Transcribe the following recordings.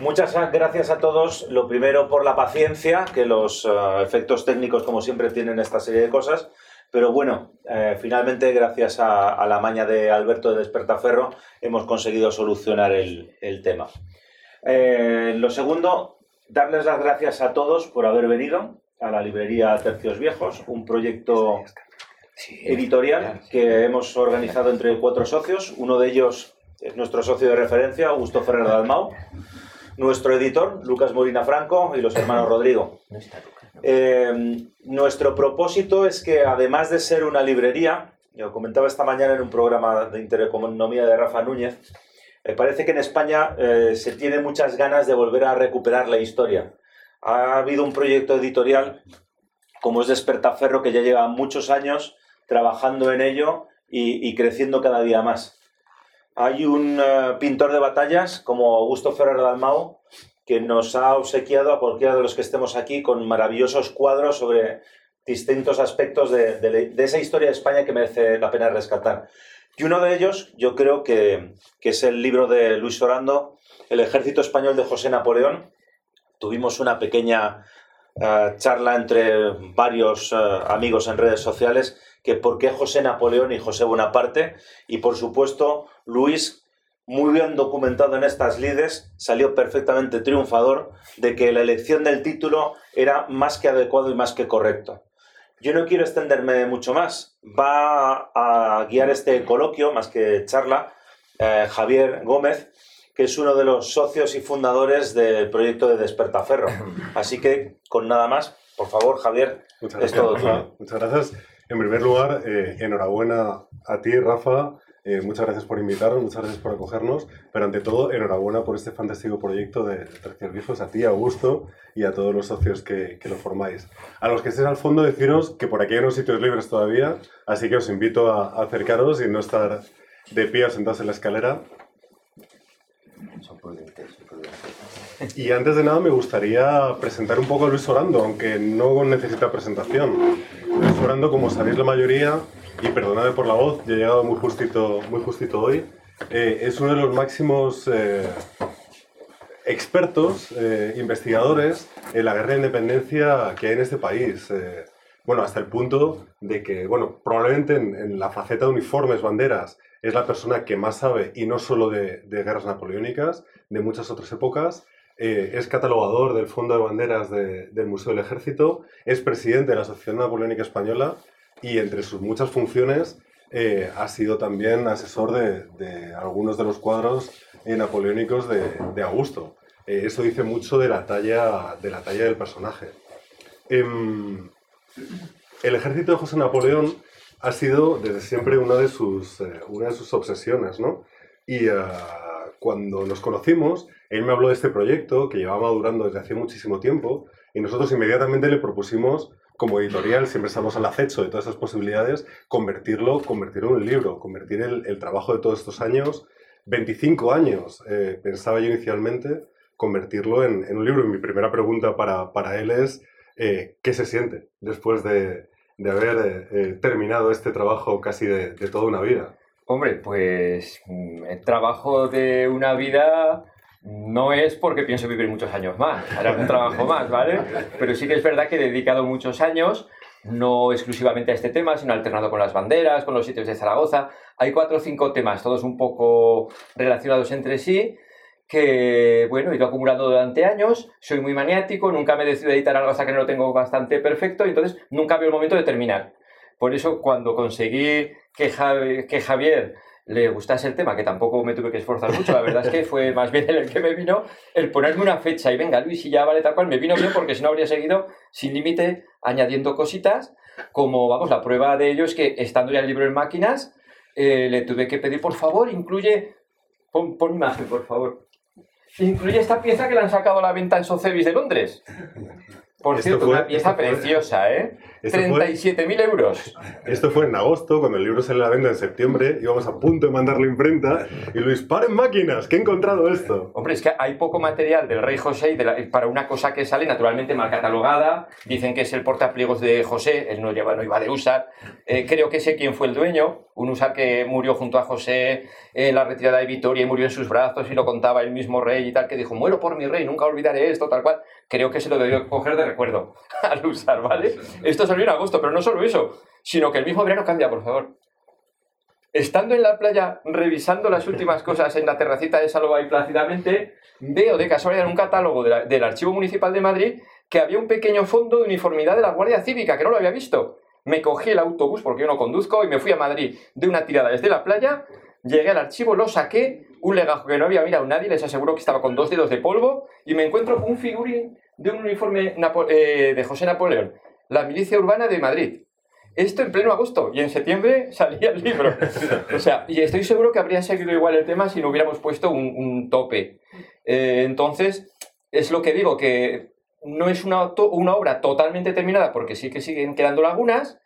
Muchas gracias a todos. Lo primero por la paciencia, que los uh, efectos técnicos, como siempre, tienen esta serie de cosas. Pero bueno, eh, finalmente, gracias a, a, la maña de Alberto de Despertaferro, hemos conseguido solucionar el, el tema. Eh, lo segundo, darles las gracias a todos por haber venido a la librería Tercios Viejos, un proyecto editorial que hemos organizado entre cuatro socios. Uno de ellos es nuestro socio de referencia, Augusto Ferrer Dalmau, nuestro editor, Lucas Molina Franco, y los hermanos Rodrigo. Eh, nuestro propósito es que, además de ser una librería, yo comentaba esta mañana en un programa de Intereconomía de Rafa Núñez, me parece que en España eh, se tiene muchas ganas de volver a recuperar la historia. Ha habido un proyecto editorial como es Despertaferro que ya lleva muchos años trabajando en ello y, y creciendo cada día más. Hay un uh, pintor de batallas como Augusto Ferrer Dalmau que nos ha obsequiado a cualquiera de los que estemos aquí con maravillosos cuadros sobre distintos aspectos de, de, esa historia de España que merece la pena rescatar. Y uno de ellos, yo creo que, que es el libro de Luis Orando, El ejército español de José Napoleón. Tuvimos una pequeña uh, charla entre varios uh, amigos en redes sociales que por qué José Napoleón y José Bonaparte. Y por supuesto, Luis, muy bien documentado en estas lides, salió perfectamente triunfador de que la elección del título era más que adecuado y más que correcto. Yo no quiero extenderme mucho más. Va a guiar este coloquio, más que charla, eh, Javier Gómez, que es uno de los socios y fundadores del proyecto de Despertaferro. Así que, con nada más, por favor, Javier, Muchas gracias, es todo tuyo. Muchas gracias. En primer lugar, eh, enhorabuena a ti, Rafa. Eh, muchas gracias por invitarnos, muchas gracias por acogernos, pero ante todo, enhorabuena por este fantástico proyecto de Tercios Viejos, a ti, Augusto, y a todos los socios que, que, lo formáis. A los que estéis al fondo, deciros que por aquí hay unos sitios libres todavía, así que os invito a, acercaros y no estar de pie sentados en la escalera. Son prudentes, son prudentes. Y antes de nada me gustaría presentar un poco a Luis Orando, aunque no necesita presentación. Luis Orando, como sabéis la mayoría, y perdonadme por la voz, yo he llegado muy justito, muy justito hoy, eh, es uno de los máximos eh, expertos, eh, investigadores en la guerra de independencia que hay en este país. Eh, bueno, hasta el punto de que, bueno, probablemente en, en, la faceta de uniformes, banderas, es la persona que más sabe, y no solo de, de guerras napoleónicas, de muchas otras épocas. Eh, es catalogador del Fondo de Banderas de, del Museo del Ejército, es presidente de la Asociación Napoleónica Española y entre sus muchas funciones eh, ha sido también asesor de, algunos de los cuadros eh, napoleónicos de, de Augusto. Eh, eso dice mucho de la talla, de la talla del personaje. Em, el ejército de José Napoleón ha sido desde siempre una de sus, una de sus obsesiones, ¿no? Y uh, cuando nos conocimos, él me habló de este proyecto que llevaba durando desde hace muchísimo tiempo y nosotros inmediatamente le propusimos como editorial, siempre estamos al acecho de todas esas posibilidades, convertirlo, convertirlo en un libro, convertir el, trabajo de todos estos años, 25 años, eh, pensaba yo inicialmente, convertirlo en, un libro. Y mi primera pregunta para, para él es, eh, ¿qué se siente después de, de haber eh, terminado este trabajo casi de, de, toda una vida? Hombre, pues mm, el trabajo de una vida no es porque pienso vivir muchos años más, haré algún trabajo más, ¿vale? Pero sí que es verdad que he dedicado muchos años, no exclusivamente a este tema, sino alternado con las banderas, con los sitios de Zaragoza. Hay cuatro o cinco temas, todos un poco relacionados entre sí, que, bueno, he ido acumulando durante años, soy muy maniático, nunca me decido editar algo hasta que no lo tengo bastante perfecto, y entonces nunca veo el momento de terminar. Por eso, cuando conseguí que Javier le gustase el tema, que tampoco me tuve que esforzar mucho, la verdad es que fue más bien el que me vino el ponerme una fecha y venga Luis y ya vale tal cual, me vino bien porque si no habría seguido sin límite añadiendo cositas, como vamos, la prueba de ello es que estando ya el libro en máquinas, eh, le tuve que pedir por favor, incluye, pon, pon imagen por favor, incluye esta pieza que le han sacado a la venta en Sotheby's de Londres. Por cierto, fue, una pieza fue, preciosa, ¿eh? Esto fue, 37.000 euros. esto fue en agosto, cuando el libro sale a la venta en septiembre, íbamos a punto de mandarlo a imprenta, y Luis, paren máquinas, que he encontrado esto. Hombre, es que hay poco material del rey José y de la- para una cosa que sale naturalmente mal catalogada. Dicen que es el portapliegos de José, él no, lleva, no iba de usar. Eh, creo que sé quién fue el dueño, un usar que murió junto a José en la retirada de Vitoria y murió en sus brazos y lo contaba el mismo rey y tal, que dijo, muero por mi rey, nunca olvidaré esto, tal cual. Creo que se lo debió coger de recuerdo al usar, ¿vale? Esto salió en agosto, pero no solo eso, sino que el mismo verano cambia, por favor. Estando en la playa, revisando las últimas cosas en la terracita de Salova y plácidamente, veo de casualidad en un catálogo de la- del Archivo Municipal de Madrid que había un pequeño fondo de uniformidad de la Guardia Cívica, que no lo había visto. Me cogí el autobús, porque yo no conduzco, y me fui a Madrid de una tirada desde la playa, llegué al archivo, lo saqué, un legajo que no había mirado nadie, les aseguro que estaba con dos dedos de polvo, y me encuentro un figurín de un uniforme Napo- eh, de José Napoleón, la milicia urbana de Madrid. Esto en pleno agosto y en septiembre salía el libro. O sea, y estoy seguro que habría seguido igual el tema si no hubiéramos puesto un, tope. Eh, entonces, es lo que digo, que no es una obra totalmente terminada porque sí que siguen quedando lagunas,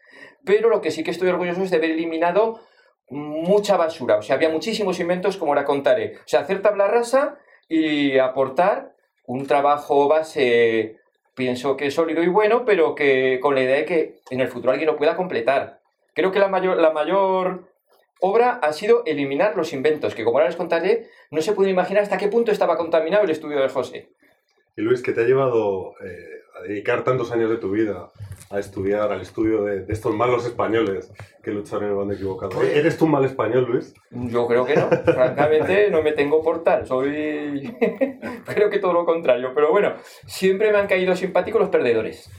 pero lo que sí que estoy orgulloso es de haber eliminado mucha basura. O sea, había muchísimos inventos, como ahora contaré. O sea, hacer tabla rasa y aportar un trabajo base pienso que es sólido y bueno, pero que con la idea de que en el futuro alguien lo pueda completar. Creo que la mayor, la mayor obra ha sido eliminar los inventos, que como ahora les contaré, no se puede imaginar hasta qué punto estaba contaminado el estudio de José. Y Luis, ¿qué te ha llevado eh, a dedicar tantos años de tu vida a estudiar, al estudio de, de estos malos españoles que lucharon en el bando equivocado? ¿Eres tú un mal español, Luis? Yo creo que no, francamente no me tengo por tal, soy... creo que todo lo contrario, pero bueno, siempre me han caído simpáticos los perdedores.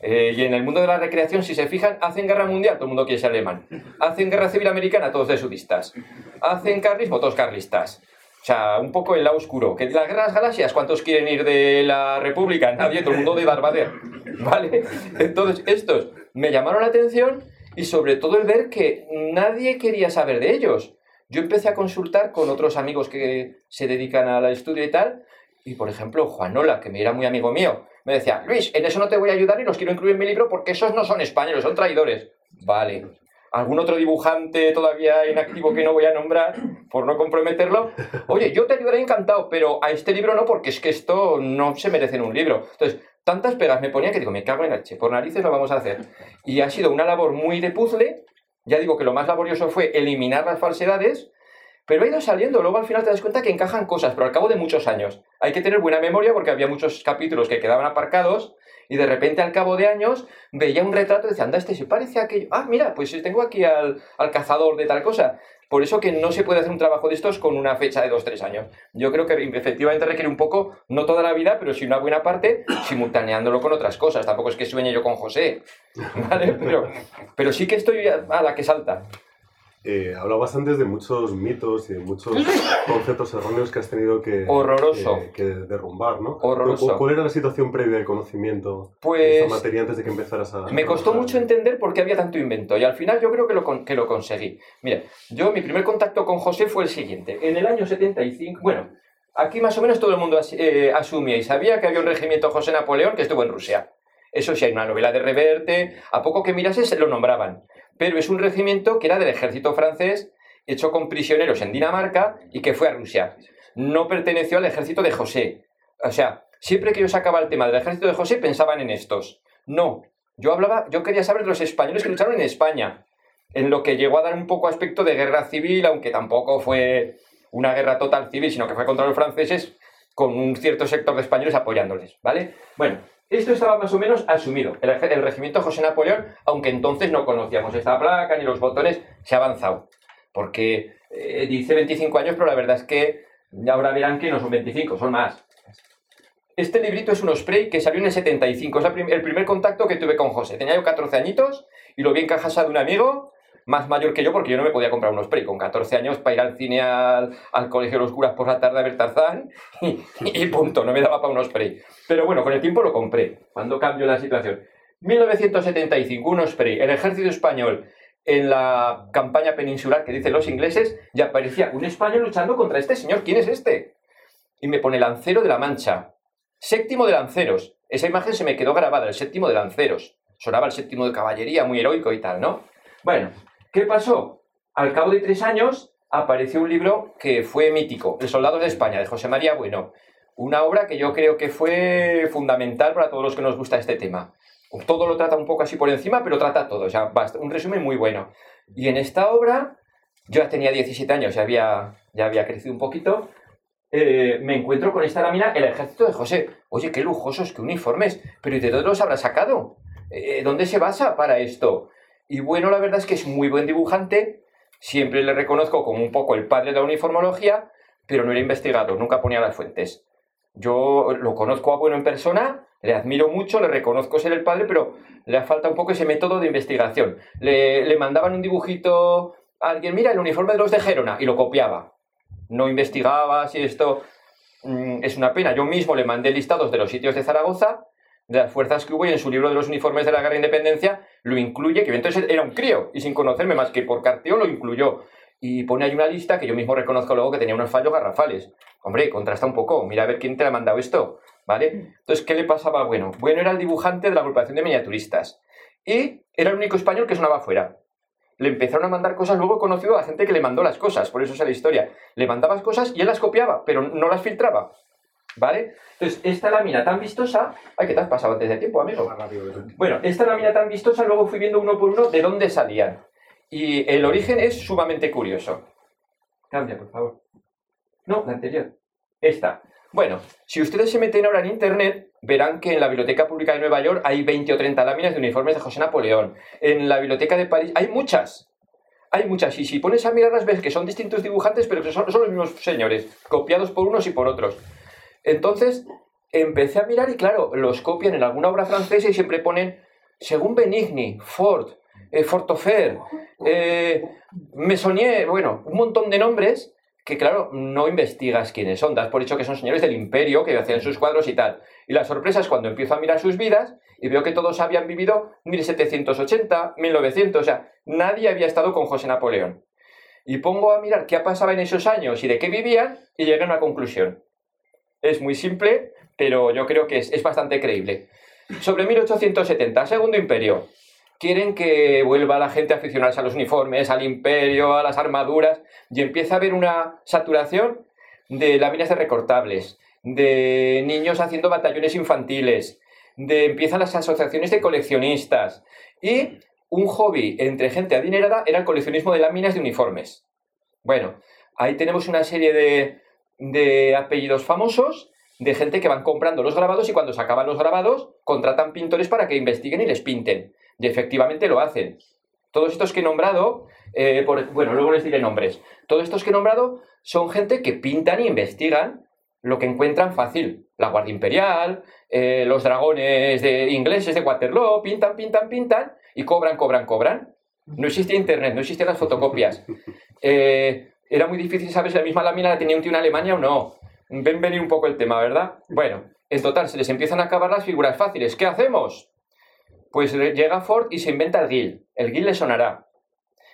Eh, y en el mundo de la recreación, si se fijan, hacen guerra mundial, todo el mundo quiere ser alemán. Hacen guerra civil americana, todos de sudistas. Hacen carlismo, todos carlistas. O sea, un poco el lado oscuro. Que las guerras galaxias, ¿cuántos quieren ir de la República? Nadie, todo el mundo de Darth. ¿Vale? Entonces, estos me llamaron la atención y sobre todo el ver que nadie quería saber de ellos. Yo empecé a consultar con otros amigos que se dedican al estudio y tal, y por ejemplo, Juanola, que me era muy amigo mío, me decía, Luis, en eso no te voy a ayudar y los quiero incluir en mi libro porque esos no son españoles, son traidores. Vale. ¿Algún otro dibujante todavía inactivo que no voy a nombrar por no comprometerlo? Oye, yo te ayudaré encantado, pero a este libro no, porque es que esto no se merece en un libro. Entonces, tantas pegas me ponía que digo, me cago en H, por narices lo vamos a hacer. Y ha sido una labor muy de puzzle. Ya digo que lo más laborioso fue eliminar las falsedades, pero ha ido saliendo. Luego al final te das cuenta que encajan cosas, pero al cabo de muchos años. Hay que tener buena memoria porque había muchos capítulos que quedaban aparcados y de repente al cabo de años veía un retrato y decía, anda, este se parece a aquello. Ah, mira, pues tengo aquí al, al cazador de tal cosa. Por eso que no se puede hacer un trabajo de estos con una fecha de dos, tres años. Yo creo que efectivamente requiere un poco, no toda la vida, pero sí una buena parte, simultaneándolo con otras cosas. Tampoco es que sueñe yo con José, ¿vale? Pero, pero sí que estoy a la que salta. Eh, hablabas antes de muchos mitos y de muchos conceptos erróneos que has tenido que, Horroroso. que, que derrumbar, ¿no? Horroroso. ¿Cuál, era la situación previa del conocimiento de Pues esta materia antes de que empezaras a... me costó mucho entender por qué había tanto invento y al final yo creo que lo, que lo conseguí. Mira, yo mi primer contacto con José fue el siguiente. En el año 75, bueno, aquí más o menos todo el mundo as- eh, asumía y sabía que había un regimiento José Napoleón que estuvo en Rusia. Eso sí, hay una novela de Reverte, a poco que mirases se lo nombraban. Pero es un regimiento que era del ejército francés, hecho con prisioneros en Dinamarca y que fue a Rusia. No perteneció al ejército de José. O sea, siempre que yo sacaba el tema del ejército de José pensaban en estos. No, yo hablaba, yo quería saber de los españoles que lucharon en España, en lo que llegó a dar un poco aspecto de guerra civil, aunque tampoco fue una guerra total civil, sino que fue contra los franceses con un cierto sector de españoles apoyándoles, ¿vale? Bueno, esto estaba más o menos asumido. El, el regimiento José Napoleón, aunque entonces no conocíamos esta placa ni los botones, se ha avanzado. Porque eh, dice 25 años, pero la verdad es que ahora verán que no son 25, son más. Este librito es un spray que salió en el 75. Es el primer contacto que tuve con José. Tenía yo 14 añitos y lo vi en caja de un amigo más mayor que yo porque yo no me podía comprar un spray con 14 años para ir al cine al, al colegio de los curas por la tarde a ver Tarzán y, punto, no me daba para un spray. Pero bueno, con el tiempo lo compré, cuando cambió la situación. 1975, un spray, el ejército español en la campaña peninsular que dicen los ingleses, y aparecía un español luchando contra este señor. ¿Quién es este? Y me pone Lancero de la Mancha, séptimo de Lanceros. Esa imagen se me quedó grabada, el séptimo de Lanceros. Sonaba el séptimo de caballería, muy heroico y tal, ¿no? Bueno, ¿qué pasó? Al cabo de tres años apareció un libro que fue mítico, El Soldado de España, de José María Bueno. Una obra que yo creo que fue fundamental para todos los que nos gusta este tema. Todo lo trata un poco así por encima, pero trata todo. O sea, un resumen muy bueno. Y en esta obra, yo ya tenía 17 años, ya había, ya había crecido un poquito, eh, me encuentro con esta lámina, el ejército de José. Oye, qué lujosos, qué uniformes. Pero ¿y de dónde los habrá sacado? Eh, ¿Dónde se basa para esto? Y bueno, la verdad es que es muy buen dibujante. Siempre le reconozco como un poco el padre de la uniformología, pero no era investigador, nunca ponía las fuentes. Yo lo conozco a bueno en persona, le admiro mucho, le reconozco ser el padre, pero le falta un poco ese método de investigación. Le, le mandaban un dibujito a alguien, mira, el uniforme de los de Gerona, y lo copiaba no investigaba si esto mm, es una pena. Yo mismo le mandé listados de los sitios de Zaragoza, de las fuerzas que hubo, y en su libro de los uniformes de la guerra de independencia lo incluye, que entonces era un crío, y sin conocerme más que por carteo lo incluyó. Y pone ahí una lista que yo mismo reconozco luego que tenía unos fallos garrafales. Hombre, contrasta un poco, mira a ver quién te ha mandado esto, ¿vale? Entonces, ¿qué le pasaba Bueno? Bueno era el dibujante de la agrupación de miniaturistas. Y era el único español que sonaba fuera le empezaron a mandar cosas, luego conocido a la gente que le mandó las cosas, por eso es la historia. Le mandabas cosas y él las copiaba, pero no las filtraba. ¿Vale? Entonces, esta lámina tan vistosa. Ay, ¿qué te has pasado antes de tiempo, amigo? Bueno, esta lámina tan vistosa, luego fui viendo uno por uno de dónde salían. Y el origen es sumamente curioso. Cambia, por favor. No, la anterior. Esta. Bueno, si ustedes se meten ahora en internet, verán que en la Biblioteca Pública de Nueva York hay 20 o 30 láminas de uniformes de José Napoleón. En la Biblioteca de París hay muchas. Hay muchas. Y si pones a mirarlas, ves que son distintos dibujantes, pero que son, son los mismos señores, copiados por unos y por otros. Entonces, empecé a mirar y claro, los copian en alguna obra francesa y siempre ponen, según Benigni, Ford, eh, Fortofer, eh, bueno, un montón de nombres que claro, no investigas quiénes son, das por hecho que son señores del imperio, que hacían sus cuadros y tal. Y la sorpresa es cuando empiezo a mirar sus vidas y veo que todos habían vivido 1780, 1900, o sea, nadie había estado con José Napoleón. Y pongo a mirar qué pasaba en esos años y de qué vivían y llegué a una conclusión. Es muy simple, pero yo creo que es, es bastante creíble. Sobre 1870, Segundo Imperio quieren que vuelva la gente a aficionarse a los uniformes, al imperio, a las armaduras, y empieza a haber una saturación de láminas de recortables, de niños haciendo batallones infantiles, de empiezan las asociaciones de coleccionistas, y un hobby entre gente adinerada era el coleccionismo de láminas de uniformes. Bueno, ahí tenemos una serie de, de apellidos famosos de gente que van comprando los grabados y cuando se acaban los grabados contratan pintores para que investiguen y les pinten. Y efectivamente lo hacen. Todos estos que he nombrado, eh, bueno, luego les diré nombres. Todos estos que he nombrado son gente que pintan e investigan lo que encuentran fácil. La Guardia Imperial, eh, los dragones de ingleses de Waterloo, pintan, pintan, pintan y cobran, cobran, cobran. No existía internet, no existían las fotocopias. Eh, era muy difícil saber si la misma lámina la tenía un tío en Alemania o no. Ven venir un poco el tema, ¿verdad? Bueno, en total, se les empiezan a acabar las figuras fáciles. ¿Qué hacemos? Pues llega Ford y se inventa el GIL. El GIL le sonará.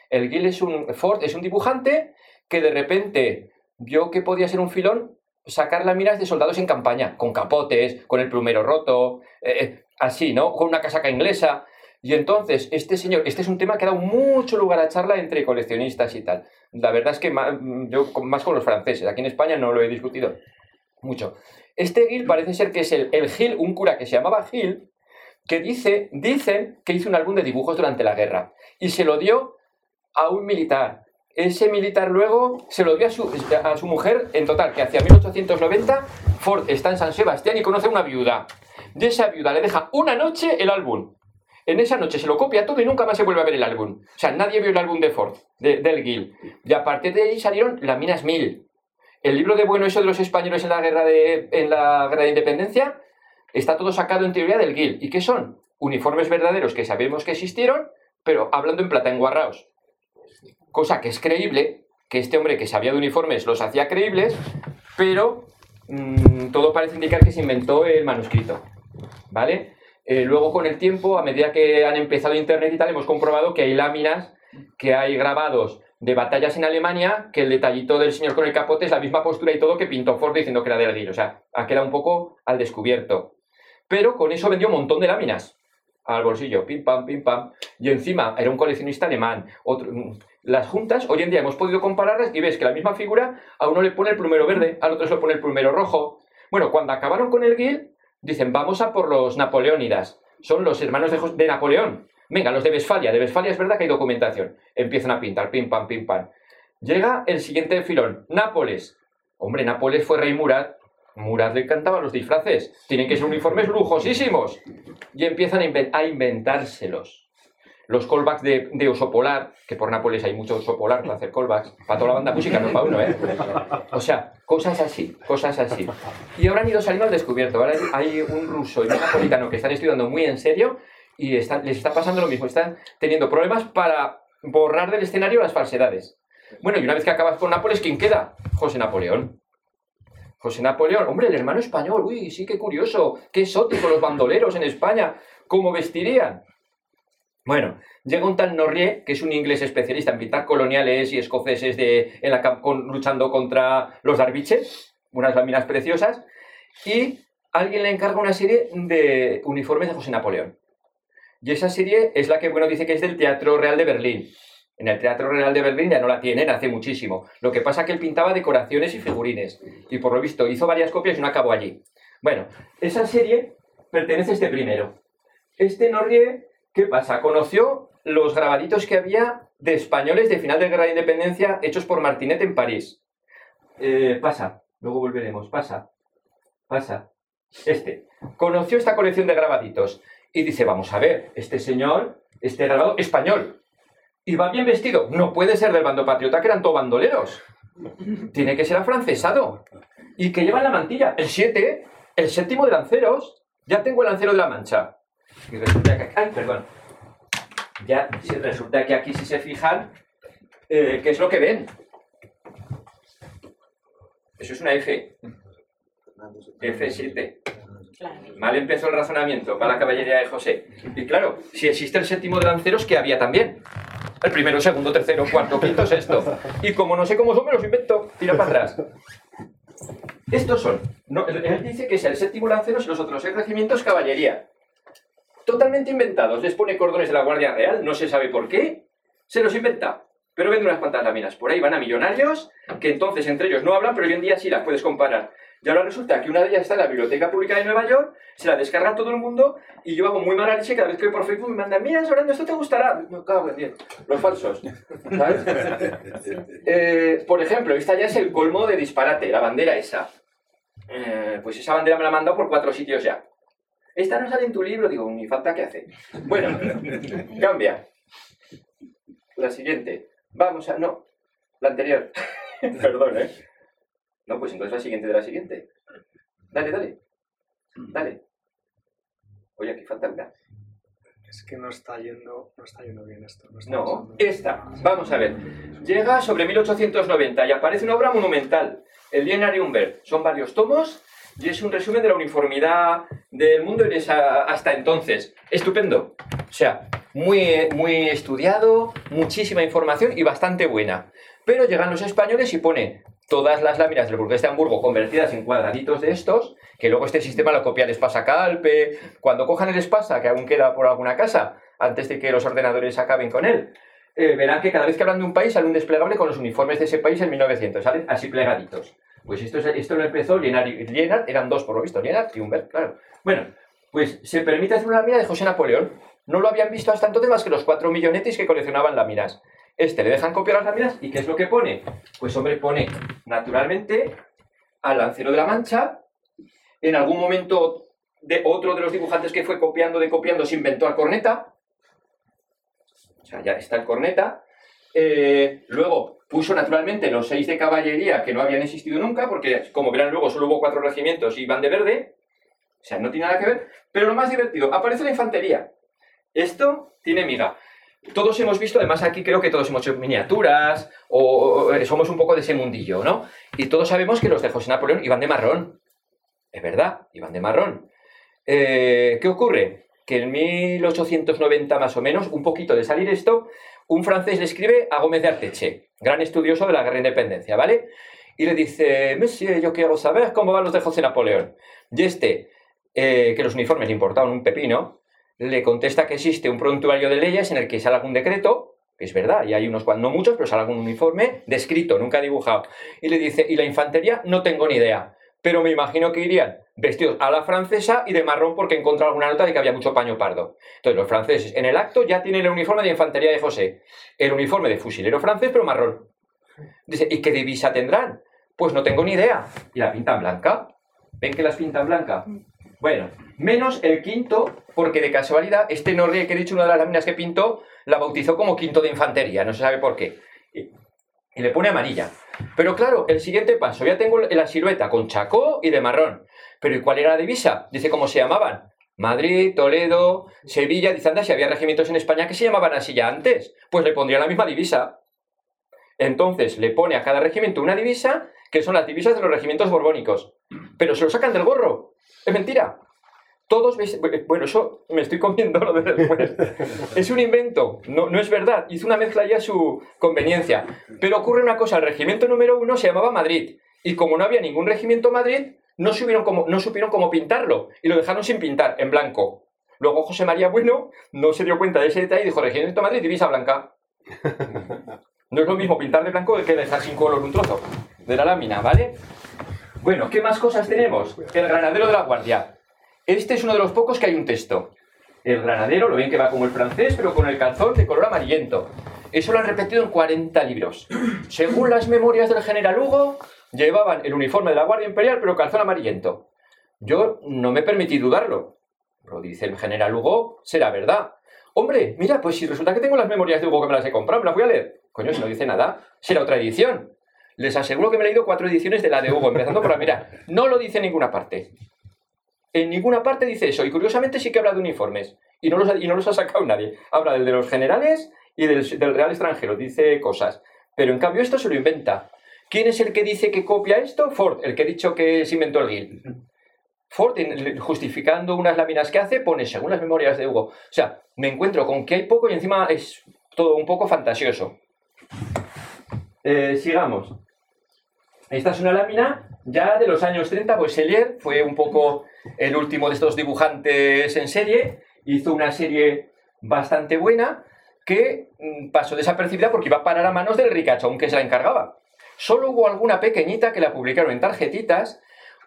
El GIL es un. Ford es un dibujante que de repente vio que podía ser un filón sacar láminas de soldados en campaña, con capotes, con el plumero roto, eh, eh, así, ¿no? Con una casaca inglesa. Y entonces, este señor, este es un tema que ha dado mucho lugar a charla entre coleccionistas y tal. La verdad es que más, yo más con los franceses, aquí en España no lo he discutido mucho. Este Gil parece ser que es el, el Gil, un cura que se llamaba Gil, que dice, dicen que hizo un álbum de dibujos durante la guerra y se lo dio a un militar. Ese militar luego se lo dio a su, a su mujer, en total, que hacia 1890 Ford está en San Sebastián y conoce a una viuda. De esa viuda le deja una noche el álbum. En esa noche se lo copia todo y nunca más se vuelve a ver el álbum. O sea, nadie vio el álbum de Ford, del Gil. Y a partir de ahí salieron las minas mil. El libro de bueno eso de los españoles en la guerra de, en la guerra de independencia Está todo sacado en teoría del GIL. ¿Y qué son? Uniformes verdaderos que sabemos que existieron, pero hablando en plata, en guarraos. Cosa que es creíble, que este hombre que sabía de uniformes los hacía creíbles, pero mm, todo parece indicar que se inventó el manuscrito. ¿Vale? Eh, luego, con el tiempo, a medida que han empezado Internet y tal, hemos comprobado que hay láminas, que hay grabados de batallas en Alemania, que el detallito del señor con el capote es la misma postura y todo que pintó Ford diciendo que era del GIL. O sea, ha quedado un poco al descubierto pero con eso vendió un montón de láminas. al bolsillo, pim pam, pim pam. Y encima era un coleccionista alemán. Mm, las juntas, hoy en día hemos podido compararlas y ves que la misma figura a uno le pone el plumero verde, al otro se le pone el plumero rojo. Bueno, cuando acabaron con el GIL, dicen, vamos a por los napoleónidas. Son los hermanos de, de Napoleón. Venga, los de Westfalia. De Westfalia es verdad que hay documentación. Empiezan a pintar, pim pam, pim pam. Llega el siguiente filón, Nápoles. Hombre, Nápoles fue rey Murad. Murad le encantaba los disfraces. Tienen que ser uniformes lujosísimos. Y empiezan a inventárselos. Los callbacks de, de, oso polar, que por Nápoles hay mucho oso polar para hacer callbacks, para toda la banda música, no para uno, ¿eh? O sea, cosas así, cosas así. Y ahora han ido saliendo al descubierto. Ahora hay un ruso y un napolitano que están estudiando muy en serio y les está pasando lo mismo. Están teniendo problemas para borrar del escenario las falsedades. Bueno, y una vez que acabas con Nápoles, ¿quién queda? José Napoleón. José Napoleón, hombre, el hermano español, uy, sí, qué curioso, qué exótico los bandoleros en España, ¿cómo vestirían? Bueno, llega un tal Norrie, que es un inglés especialista en pintar coloniales y escoceses de, en la, luchando contra los darbiches, unas láminas preciosas, y alguien le encarga una serie de uniformes de José Napoleón. Y esa serie es la que, bueno, dice que es del Teatro Real de Berlín. En el Teatro Real de Berlín ya no la tienen hace muchísimo. Lo que pasa es que él pintaba decoraciones y figurines. Y por lo visto hizo varias copias y no acabó allí. Bueno, esa serie pertenece a este primero. Este Norrie, ¿qué pasa? Conoció los grabaditos que había de españoles de final de Guerra de Independencia hechos por Martinet en París. Eh, pasa, luego volveremos, pasa, pasa. Este. Conoció esta colección de grabaditos y dice, vamos a ver, este señor, este grabado español, y va bien vestido. No puede ser del bando patriota, que eran todos bandoleros. Tiene que ser afrancesado. Y que lleva la mantilla. El 7, el séptimo de lanceros. Ya tengo el lancero de la mancha. Y resulta que. Ay, perdón. Ya resulta que aquí, si se fijan, eh, ¿qué es lo que ven? Eso es una F. F7. Mal empezó el razonamiento para la caballería de José. Y claro, si existe el séptimo de lanceros, ¿qué había también? El primero, segundo, tercero, cuarto, quinto, sexto. Y como no sé cómo son, me los invento. Tira para atrás. Estos son. él dice que es el séptimo lanceros y los otros seis regimientos caballería. Totalmente inventados. Les pone cordones de la Guardia Real, no se sabe por qué. Se los inventa. Pero vende unas cuantas láminas. Por ahí van a millonarios, que entonces entre ellos no hablan, pero hoy en día sí las puedes comparar. Y ahora resulta que una de ellas está en la Biblioteca Pública de Nueva York, se la descarga todo el mundo y yo hago muy mala leche cada vez que voy por Facebook me mandan, mira, Sorando, esto te gustará. No, cago en Los falsos. ¿Sabes? Eh, por ejemplo, esta ya es el colmo de disparate, la bandera esa. Eh, pues esa bandera me la ha mandado por cuatro sitios ya. Esta no sale en tu libro, digo, ni falta que hace. Bueno, cambia. La siguiente. Vamos a. No, la anterior. Perdón, ¿eh? No, pues entonces la siguiente de la siguiente. Dale, dale. Dale. Oye, aquí falta una. Es que no está yendo, no está yendo bien esto. No, esta. Vamos a ver. Llega sobre 1890 y aparece una obra monumental. El Lienari Humbert. Son varios tomos y es un resumen de la uniformidad del mundo en esa, hasta entonces. Estupendo. O sea, muy, muy estudiado, muchísima información y bastante buena. Pero llegan los españoles y pone todas las láminas del burgués de Hamburgo convertidas en cuadraditos de estos, que luego este sistema lo copia el Espasa Calpe. Cuando cojan el Espasa, que aún queda por alguna casa, antes de que los ordenadores acaben con él, eh, verán que cada vez que hablan de un país sale un desplegable con los uniformes de ese país en 1900, salen así plegaditos. Pues esto, esto lo empezó Lienard, y eran dos por lo visto, Lienard y Humbert, claro. Bueno, pues se permite hacer una lámina de José Napoleón. No lo habían visto hasta entonces más que los cuatro millonetes que coleccionaban láminas. Este le dejan copiar las láminas y ¿qué es lo que pone? Pues hombre, pone naturalmente al lancero de la mancha. En algún momento de otro de los dibujantes que fue copiando de copiando se inventó al corneta. O sea, ya está el corneta. Eh, luego puso naturalmente los seis de caballería que no habían existido nunca, porque como verán luego solo hubo cuatro regimientos y van de verde. O sea, no tiene nada que ver. Pero lo más divertido, aparece la infantería. Esto tiene miga todos hemos visto, además aquí creo que todos hemos hecho miniaturas o, somos un poco de ese mundillo, ¿no? Y todos sabemos que los de José Napoleón iban de marrón. Es verdad, iban de marrón. Eh, ¿Qué ocurre? Que en 1890 más o menos, un poquito de salir esto, un francés le escribe a Gómez de Arteche, gran estudioso de la guerra de independencia, ¿vale? Y le dice, Monsieur, yo quiero saber cómo van los de José Napoleón. Y este, eh, que los uniformes le importaban un pepino, le contesta que existe un prontuario de leyes en el que sale algún decreto, que es verdad, y hay unos cuantos, no muchos, pero sale algún uniforme descrito, nunca dibujado. Y le dice, ¿y la infantería? No tengo ni idea. Pero me imagino que irían vestidos a la francesa y de marrón porque encontró alguna nota de que había mucho paño pardo. Entonces, los franceses en el acto ya tienen el uniforme de infantería de José, el uniforme de fusilero francés, pero marrón. Dice, ¿y qué divisa tendrán? Pues no tengo ni idea. Y la pintan blanca. ¿Ven que las pintan blanca? Bueno, menos el quinto, porque de casualidad, este Norrie que he dicho, una de las láminas que pintó, la bautizó como quinto de infantería, no se sabe por qué. Y, y le pone amarilla. Pero claro, el siguiente paso, ya tengo la silueta con chacó y de marrón. Pero ¿y cuál era la divisa? Dice cómo se llamaban. Madrid, Toledo, Sevilla, dice, si había regimientos en España que se llamaban así ya antes, pues le pondría la misma divisa. Entonces le pone a cada regimiento una divisa, que son las divisas de los regimientos borbónicos. Pero se lo sacan del gorro. Es mentira. Todos veis, bueno, eso me estoy comiendo lo de después. Es un invento, no, no es verdad. Hizo una mezcla ya a su conveniencia. Pero ocurre una cosa, el regimiento número uno se llamaba Madrid. Y como no había ningún regimiento Madrid, no supieron cómo, no supieron cómo pintarlo. Y lo dejaron sin pintar, en blanco. Luego José María Bueno no se dio cuenta de ese detalle y dijo, regimiento Madrid, divisa blanca. No es lo mismo pintar de blanco que dejar sin color un trozo de la lámina, ¿vale? Bueno, ¿qué más cosas tenemos? El granadero de la guardia. Este es uno de los pocos que hay un texto. El granadero, lo ven que va como el francés, pero con el calzón de color amarillento. Eso lo han repetido en 40 libros. Según las memorias del general Hugo, llevaban el uniforme de la Guardia Imperial, pero calzón amarillento. Yo no me permití dudarlo. Lo dice el general Hugo, será verdad. Hombre, mira, pues si resulta que tengo las memorias de Hugo que me las he comprado, me las voy a leer. Coño, si no dice nada, será otra edición. Les aseguro que me he leído cuatro ediciones de la de Hugo, empezando por la mira. No lo dice en ninguna parte. En ninguna parte dice eso. Y curiosamente sí que habla de uniformes. Y no los ha, y no los ha sacado nadie. Habla del de los generales y del, del Real extranjero. Dice cosas. Pero en cambio esto se lo inventa. ¿Quién es el que dice que copia esto? Ford, el que he dicho que se inventó el GIL. Ford, justificando unas láminas que hace, pone según las memorias de Hugo. O sea, me encuentro con que hay poco y encima es todo un poco fantasioso. Eh, sigamos. Esta es una lámina ya de los años 30, pues Sellier fue un poco el último de estos dibujantes en serie, hizo una serie bastante buena que mm, pasó desapercibida porque iba a parar a manos del ricachón que se la encargaba. Solo hubo alguna pequeñita que la publicaron en tarjetitas.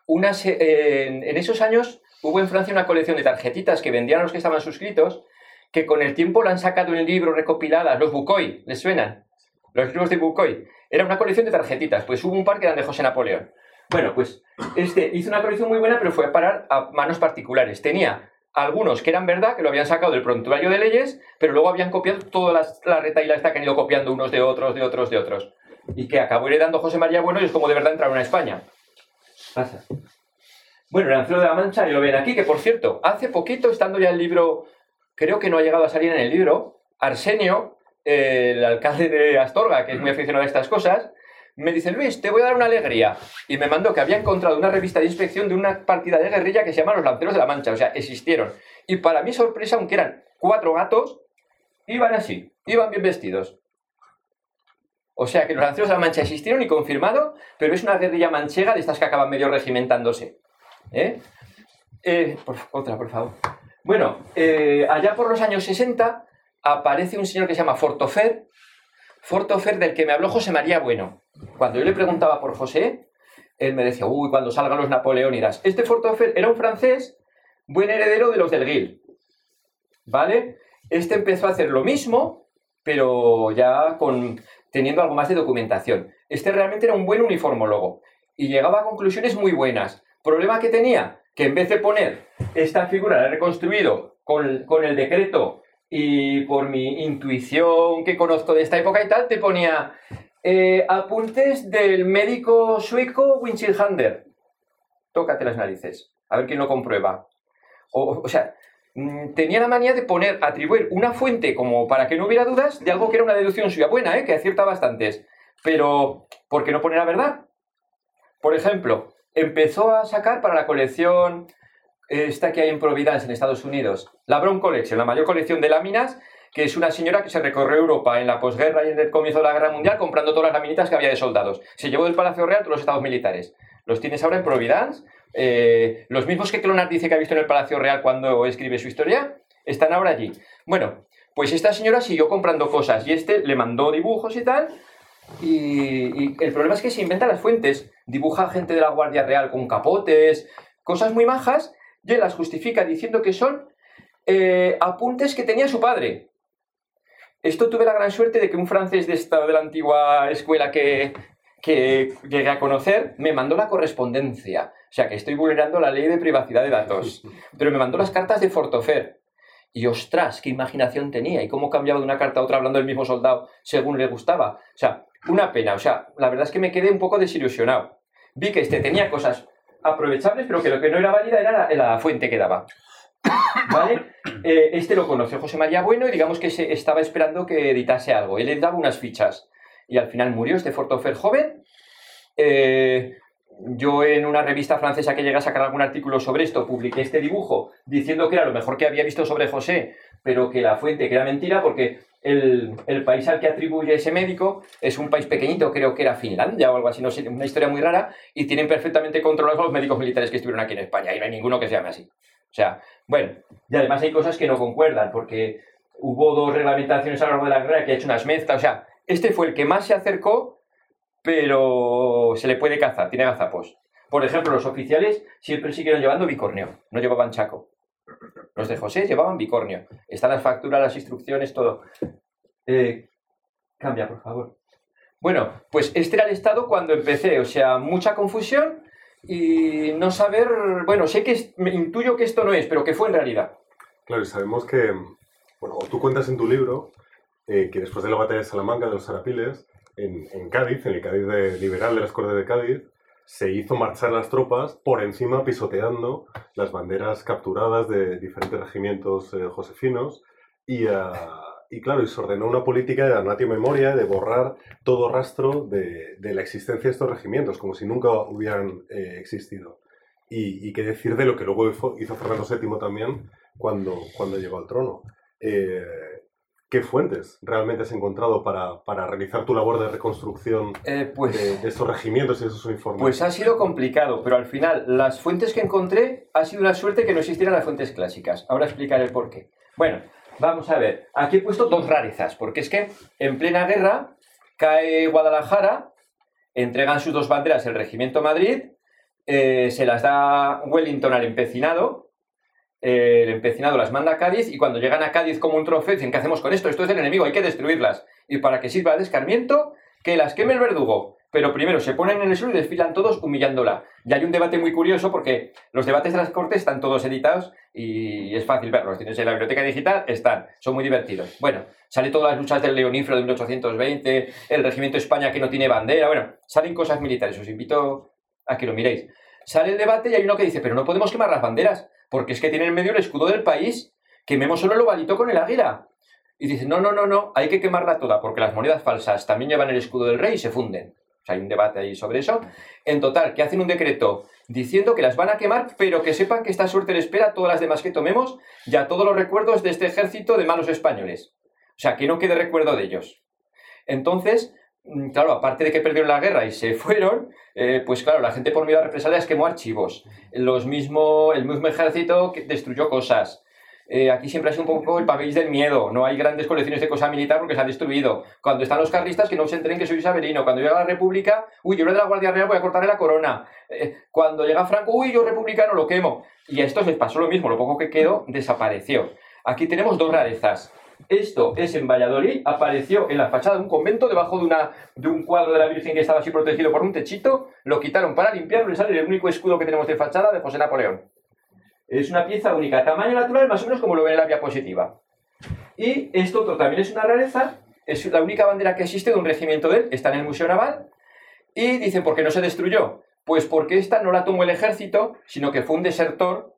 Unas, en, esos años hubo en Francia una colección de tarjetitas que vendían a los que estaban suscritos, que con el tiempo la han sacado en libro recopiladas, los Bucoy, ¿les suenan? Los libros de Bucoy. Era una colección de tarjetitas, pues hubo un par que eran de José Napoleón. Bueno, pues este hizo una colección muy buena, pero fue a parar a manos particulares. Tenía algunos que eran verdad, que lo habían sacado del prontuario de leyes, pero luego habían copiado toda la, la retaila esta que han ido copiando unos de otros, de otros, de otros. Y que acabó heredando José María Bueno y es como de verdad entraron a España. Pasa. Bueno, el Ancero de la Mancha, y lo ven aquí, que por cierto, hace poquito, estando ya el libro, creo que no ha llegado a salir en el libro, Arsenio, el alcalde de Astorga, que es muy aficionado a estas cosas, me dice, Luis, te voy a dar una alegría. Y me mandó que había encontrado una revista de inspección de una partida de guerrilla que se llama Los Lanceros de la Mancha. O sea, existieron. Y para mi sorpresa, aunque eran cuatro gatos, iban así, iban bien vestidos. O sea que los Lanceros de la Mancha existieron y confirmado, pero es una guerrilla manchega de estas que acaban medio regimentándose. ¿Eh? Eh, otra, por favor. Bueno, eh, allá por los años 60 aparece un señor que se llama Fortofer, Fortofer del que me habló José María Bueno. Cuando yo le preguntaba por José, él me decía, uy, cuando salgan los Napoleónidas. Este Fortofer era un francés, buen heredero de los del Guil. ¿Vale? Este empezó a hacer lo mismo, pero ya con, teniendo algo más de documentación. Este realmente era un buen uniformólogo y llegaba a conclusiones muy buenas. ¿Problema que tenía? Que en vez de poner esta figura, la he reconstruido con, con el decreto y por mi intuición que conozco de esta época y tal, te ponía eh, apuntes del médico sueco Winchilhander. Tócate las narices, a ver quién lo comprueba. O, o sea, tenía la manía de poner, atribuir una fuente como para que no hubiera dudas de algo que era una deducción suya buena, ¿eh? que acierta bastantes. Pero, ¿por qué no poner la verdad? Por ejemplo, empezó a sacar para la colección esta que hay en Providence, en Estados Unidos, la Brown Collection, la mayor colección de láminas, que es una señora que se recorrió Europa en la posguerra y en el comienzo de la Guerra Mundial comprando todas las laminitas que había de soldados. Se llevó del Palacio Real todos los estados militares. Los tienes ahora en Providence, eh, los mismos que Clonard dice que ha visto en el Palacio Real cuando escribe su historia, están ahora allí. Bueno, pues esta señora siguió comprando cosas y este le mandó dibujos y tal. Y, el problema es que se inventa las fuentes. Dibuja gente de la Guardia Real con capotes, cosas muy majas, y él las justifica diciendo que son eh, apuntes que tenía su padre. Esto tuve la gran suerte de que un francés de esta de la antigua escuela que, que llegué a conocer me mandó la correspondencia. O sea que estoy vulnerando la ley de privacidad de datos. Pero me mandó las cartas de Fortofer. Y ostras, qué imaginación tenía y cómo cambiaba de una carta a otra hablando del mismo soldado según le gustaba. O sea, una pena. O sea, la verdad es que me quedé un poco desilusionado. Vi que este tenía cosas aprovechables, pero que lo que no era válida era la, fuente que daba. ¿Vale? Eh, este lo conoció José María Bueno y digamos que se estaba esperando que editase algo. Él le daba unas fichas y al final murió este Fortofer joven. Eh, yo en una revista francesa que llega a sacar algún artículo sobre esto, publiqué este dibujo diciendo que era lo mejor que había visto sobre José, pero que la fuente que era mentira porque el, país al que atribuye ese médico es un país pequeñito, creo que era Finlandia o algo así, no sé, una historia muy rara, y tienen perfectamente controlados los médicos militares que estuvieron aquí en España, y no hay ninguno que se llame así. O sea, bueno, y además hay cosas que no concuerdan, porque hubo dos reglamentaciones a lo largo de la guerra que ha hecho unas mezclas, o sea, este fue el que más se acercó pero se le puede cazar, tiene gazapos. Por ejemplo, los oficiales siempre siguieron llevando bicornio, no llevaban chaco. Los de José llevaban bicornio. Están las facturas, las instrucciones, todo. Eh, cambia, por favor. Bueno, pues este era el estado cuando empecé, o sea, mucha confusión y no saber, bueno, sé que me intuyo que esto no es, pero que fue en realidad. Claro, y sabemos que, bueno, tú cuentas en tu libro eh, que después de la batalla de Salamanca, de los Arapiles, en, Cádiz, en el Cádiz liberal de las Cortes de Cádiz, se hizo marchar las tropas por encima pisoteando las banderas capturadas de diferentes regimientos eh, josefinos y, ah, y, claro, y se ordenó una política de damnatio memoria, de borrar todo rastro de, de, la existencia de estos regimientos, como si nunca hubieran eh, existido. Y, y, qué decir de lo que luego hizo, Fernando VII también cuando, cuando llegó al trono. Eh, ¿Qué fuentes realmente has encontrado para, realizar tu labor de reconstrucción eh, pues, de, estos regimientos y esos uniformes? Pues ha sido complicado, pero al final las fuentes que encontré ha sido una suerte que no existieran las fuentes clásicas. Ahora explicaré el por qué. Bueno, vamos a ver. Aquí he puesto dos rarezas, porque es que en plena guerra cae Guadalajara, entregan sus dos banderas el Regimiento Madrid, eh, se las da Wellington al empecinado, el empecinado las manda a Cádiz y cuando llegan a Cádiz como un trofeo dicen, ¿qué hacemos con esto? Esto es el enemigo, hay que destruirlas. Y para que sirva de escarmiento, que las queme el verdugo. Pero primero se ponen en el suelo y desfilan todos humillándola. Y hay un debate muy curioso porque los debates de las cortes están todos editados y es fácil verlos. Tienes en la biblioteca digital, están, son muy divertidos. Bueno, sale todas las luchas del Leonífero de 1820, el Regimiento España que no tiene bandera, bueno, salen cosas militares, os invito a que lo miréis. Sale el debate y hay uno que dice, pero no podemos quemar las banderas porque es que tiene en medio el escudo del país, quememos solo el ovalito con el águila. Y dice, no, no, no, no, hay que quemarla toda, porque las monedas falsas también llevan el escudo del rey y se funden. O sea, hay un debate ahí sobre eso. En total, que hacen un decreto diciendo que las van a quemar, pero que sepan que esta suerte le espera a todas las demás que tomemos y a todos los recuerdos de este ejército de malos españoles. O sea, que no quede recuerdo de ellos. Entonces, claro, aparte de que perdieron la guerra y se fueron, eh, pues claro, la gente por miedo a represalias quemó archivos. Los mismo, el mismo ejército que destruyó cosas. Eh, aquí siempre ha sido un poco el pabellón del miedo. No hay grandes colecciones de cosa militar porque se ha destruido. Cuando están los carlistas, que no se enteren que soy isabelino. Cuando llega la República, uy, yo era de la Guardia Real, voy a cortarle la corona. Eh, cuando llega Franco, uy, yo republicano, lo quemo. Y a estos les pasó lo mismo. Lo poco que quedó desapareció. Aquí tenemos dos rarezas. Esto es en Valladolid, apareció en la fachada de un convento debajo de, una, de un cuadro de la Virgen que estaba así protegido por un techito, lo quitaron para limpiarlo y sale el único escudo que tenemos de fachada de José Napoleón. Es una pieza única, tamaño natural, más o menos como lo ven en la diapositiva. Y esto otro también es una rareza, es la única bandera que existe de un regimiento de él, está en el Museo Naval, y dicen, ¿por qué no se destruyó? Pues porque esta no la tomó el ejército, sino que fue un desertor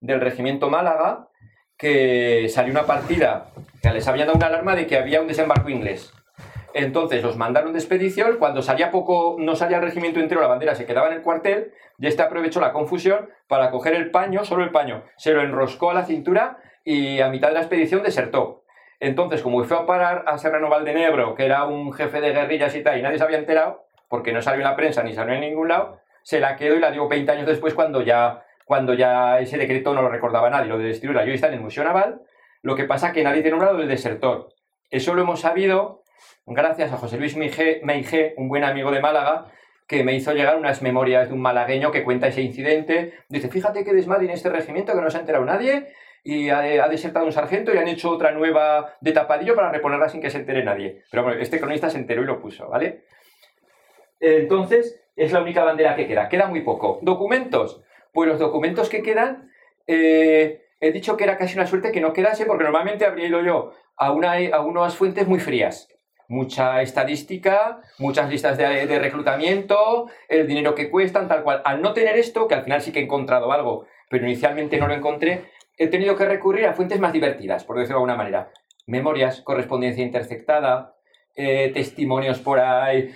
del regimiento Málaga que salió una partida les habían dado una alarma de que había un desembarco inglés. Entonces los mandaron de expedición, cuando salía poco, no salía el regimiento entero, la bandera se quedaba en el cuartel, y este aprovechó la confusión para coger el paño, solo el paño, se lo enroscó a la cintura y a mitad de la expedición desertó. Entonces, como fue a parar a Serrano Valdenebro, que era un jefe de guerrillas y tal, y nadie se había enterado, porque no salió en la prensa ni salió en ningún lado, se la quedó y la dio 20 años después cuando ya cuando ya ese decreto no lo recordaba nadie, lo de destruirla. Yo está en el Museo Naval, Lo que pasa que nadie tiene un lado del desertor. Eso lo hemos sabido gracias a José Luis Meige, un buen amigo de Málaga, que me hizo llegar unas memorias de un malagueño que cuenta ese incidente. Dice, fíjate qué desmadre en este regimiento que no se ha enterado nadie y ha, desertado un sargento y han hecho otra nueva de tapadillo para reponerla sin que se entere nadie. Pero bueno, este cronista se enteró y lo puso, ¿vale? Entonces, es la única bandera que queda. Queda muy poco. ¿Documentos? Pues los documentos que quedan, eh, he dicho que era casi una suerte que no quedase, porque normalmente habría ido yo a, una, a unas fuentes muy frías. Mucha estadística, muchas listas de, reclutamiento, el dinero que cuestan, tal cual. Al no tener esto, que al final sí que he encontrado algo, pero inicialmente no lo encontré, he tenido que recurrir a fuentes más divertidas, por decirlo de alguna manera. Memorias, correspondencia interceptada, eh, testimonios por ahí,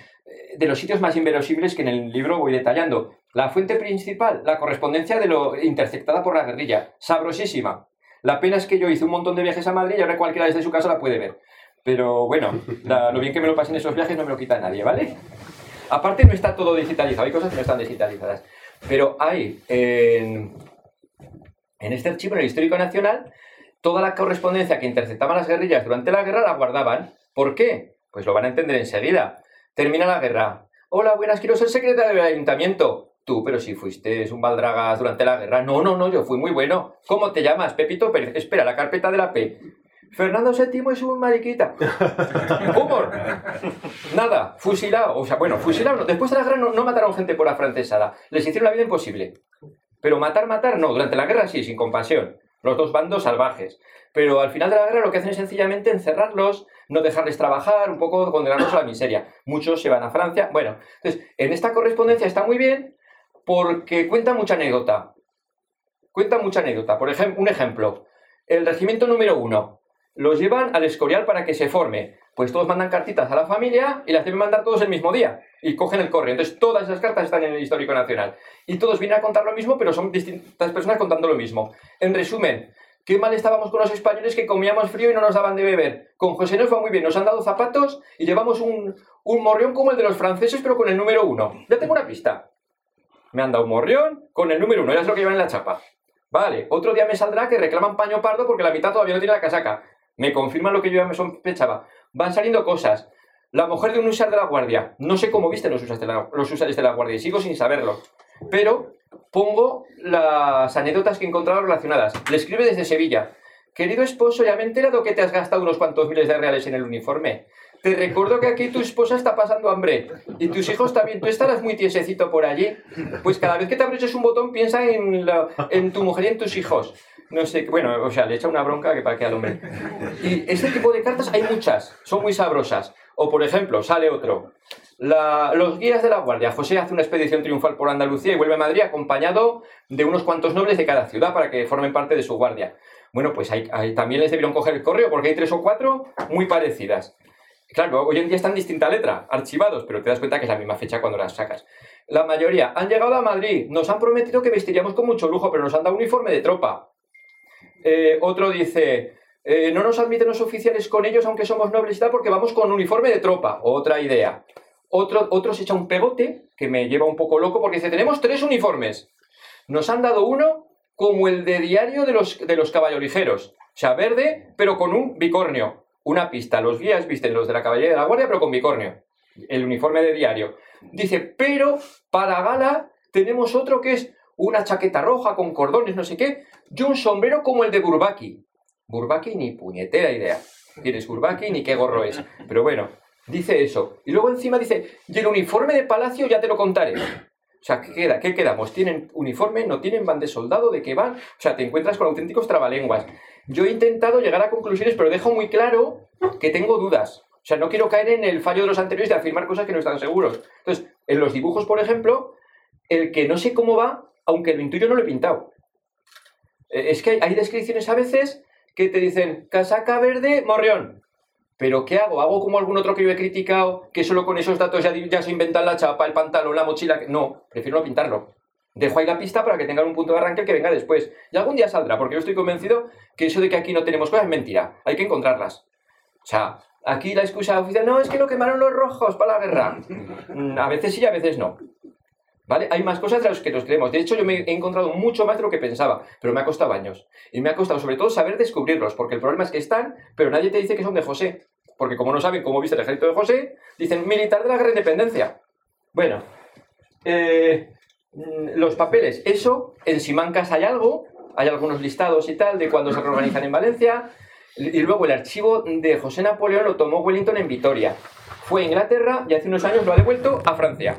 de los sitios más inverosímiles que en el libro voy detallando. La fuente principal, la correspondencia de lo interceptada por la guerrilla, sabrosísima. La pena es que yo hice un montón de viajes a Madrid y ahora cualquiera desde su casa la puede ver. Pero bueno, lo bien que me lo pasen esos viajes no me lo quita nadie, ¿vale? Aparte no está todo digitalizado, hay cosas que no están digitalizadas. Pero hay en, en este archivo, en el Histórico Nacional, toda la correspondencia que interceptaban las guerrillas durante la guerra la guardaban. ¿Por qué? Pues lo van a entender enseguida. Termina la guerra. Hola, buenas, quiero ser secretario del ayuntamiento. Tú, pero si fuiste un baldragas durante la guerra. No, no, no, yo fui muy bueno. ¿Cómo te llamas? Pepito Pérez. Espera, la carpeta de la P. Fernando VII es un mariquita. Humor. Nada, fusilado. O sea, bueno, fusilado. Después de la guerra no, mataron gente por afrancesada. Les hicieron la vida imposible. Pero matar, matar, no. Durante la guerra sí, sin compasión. Los dos bandos salvajes. Pero al final de la guerra lo que hacen es sencillamente encerrarlos, no dejarles trabajar, un poco condenarlos a la miseria. Muchos se van a Francia. Bueno, entonces, en esta correspondencia está muy bien porque cuenta mucha anécdota. Cuenta mucha anécdota. Por ejemplo, un ejemplo. El regimiento número uno. Los llevan al Escorial para que se forme. Pues todos mandan cartitas a la familia y las deben mandar todos el mismo día. Y cogen el correo. Entonces todas esas cartas están en el Histórico Nacional. Y todos vienen a contar lo mismo, pero son distintas personas contando lo mismo. En resumen, Qué mal estábamos con los españoles que comíamos frío y no nos daban de beber. Con José nos fue muy bien, nos han dado zapatos y llevamos un, un morrión como el de los franceses, pero con el número uno. Ya tengo una pista me han dado un morrión con el número uno, ya es lo que llevan en la chapa. Vale, otro día me saldrá que reclaman paño pardo porque la mitad todavía no tiene la casaca. Me confirman lo que yo ya me sospechaba. Van saliendo cosas. La mujer de un usar de la guardia. No sé cómo viste los, usas de usares de la guardia y sigo sin saberlo. Pero pongo las anécdotas que he relacionadas. Le escribe desde Sevilla. Querido esposo, ya me he enterado que te has gastado unos cuantos miles de reales en el uniforme. Te recuerdo que aquí tu esposa está pasando hambre y tus hijos también. Tú estarás muy tiesecito por allí. Pues cada vez que te abroches un botón, piensa en, tu mujer y en tus hijos. No sé, bueno, o sea, le echa una bronca que para que al hombre. Y este tipo de cartas hay muchas, son muy sabrosas. O por ejemplo, sale otro. Los guías de la Guardia. José hace una expedición triunfal por Andalucía y vuelve a Madrid acompañado de unos cuantos nobles de cada ciudad para que formen parte de su guardia. Bueno, pues también les debieron coger el correo porque hay tres o cuatro muy parecidas. Claro, hoy en día están distinta letra, archivados, pero te das cuenta que es la misma fecha cuando las sacas. La mayoría han llegado a Madrid, nos han prometido que vestiríamos con mucho lujo, pero nos han dado uniforme de tropa. Eh, otro dice, eh, no nos admiten los oficiales con ellos, aunque somos nobles y tal, porque vamos con uniforme de tropa. Otra idea. Otro, se echa un pegote, que me lleva un poco loco, porque dice, tenemos tres uniformes. Nos han dado uno como el de diario de los, de los caballos O sea, verde, pero con un bicornio una pista. Los guías visten los de la caballería de la guardia, pero con bicornio. El uniforme de diario. Dice, pero para gala tenemos otro que es una chaqueta roja con cordones, no sé qué, y un sombrero como el de Burbaki. Burbaki ni puñetera idea. Tienes Burbaki ni qué gorro es. Pero bueno, dice eso. Y luego encima dice, y el uniforme de palacio ya te lo contaré. O sea, ¿qué queda? ¿Qué quedamos? ¿Tienen uniforme? ¿No tienen? ¿Van de soldado? ¿De qué van? O sea, te encuentras con auténticos trabalenguas. Yo he intentado llegar a conclusiones, pero dejo muy claro que tengo dudas. O sea, no quiero caer en el fallo de los anteriores de afirmar cosas que no están seguros. Entonces, en los dibujos, por ejemplo, el que no sé cómo va, aunque lo intuyo, no lo he pintado. Eh, es que hay descripciones a veces que te dicen casaca verde, morrión. Pero ¿qué hago? ¿Hago como algún otro que yo he criticado, que solo con esos datos ya, se inventan la chapa, el pantalón, la mochila? No, prefiero no pintarlo. Dejo ahí la pista para que tengan un punto de arranque que venga después. Y algún día saldrá, porque yo estoy convencido que eso de que aquí no tenemos cosas es mentira. Hay que encontrarlas. O sea, aquí la excusa oficial, no, es que lo quemaron los rojos para la guerra. Mm, a veces sí, a veces no. ¿Vale? Hay más cosas de las que nos creemos. De hecho, yo me he encontrado mucho más de lo que pensaba, pero me ha costado años. Y me ha costado sobre todo saber descubrirlos, porque el problema es que están, pero nadie te dice que son de José. Porque como no saben cómo viste el ejército de José, dicen militar de la guerra de independencia. Bueno, eh, mm, los papeles, eso, en Simancas hay algo, hay algunos listados y tal de cuando se reorganizan en Valencia, y luego el archivo de José Napoleón lo tomó Wellington en Vitoria. Fue a Inglaterra y hace unos años lo ha devuelto a Francia.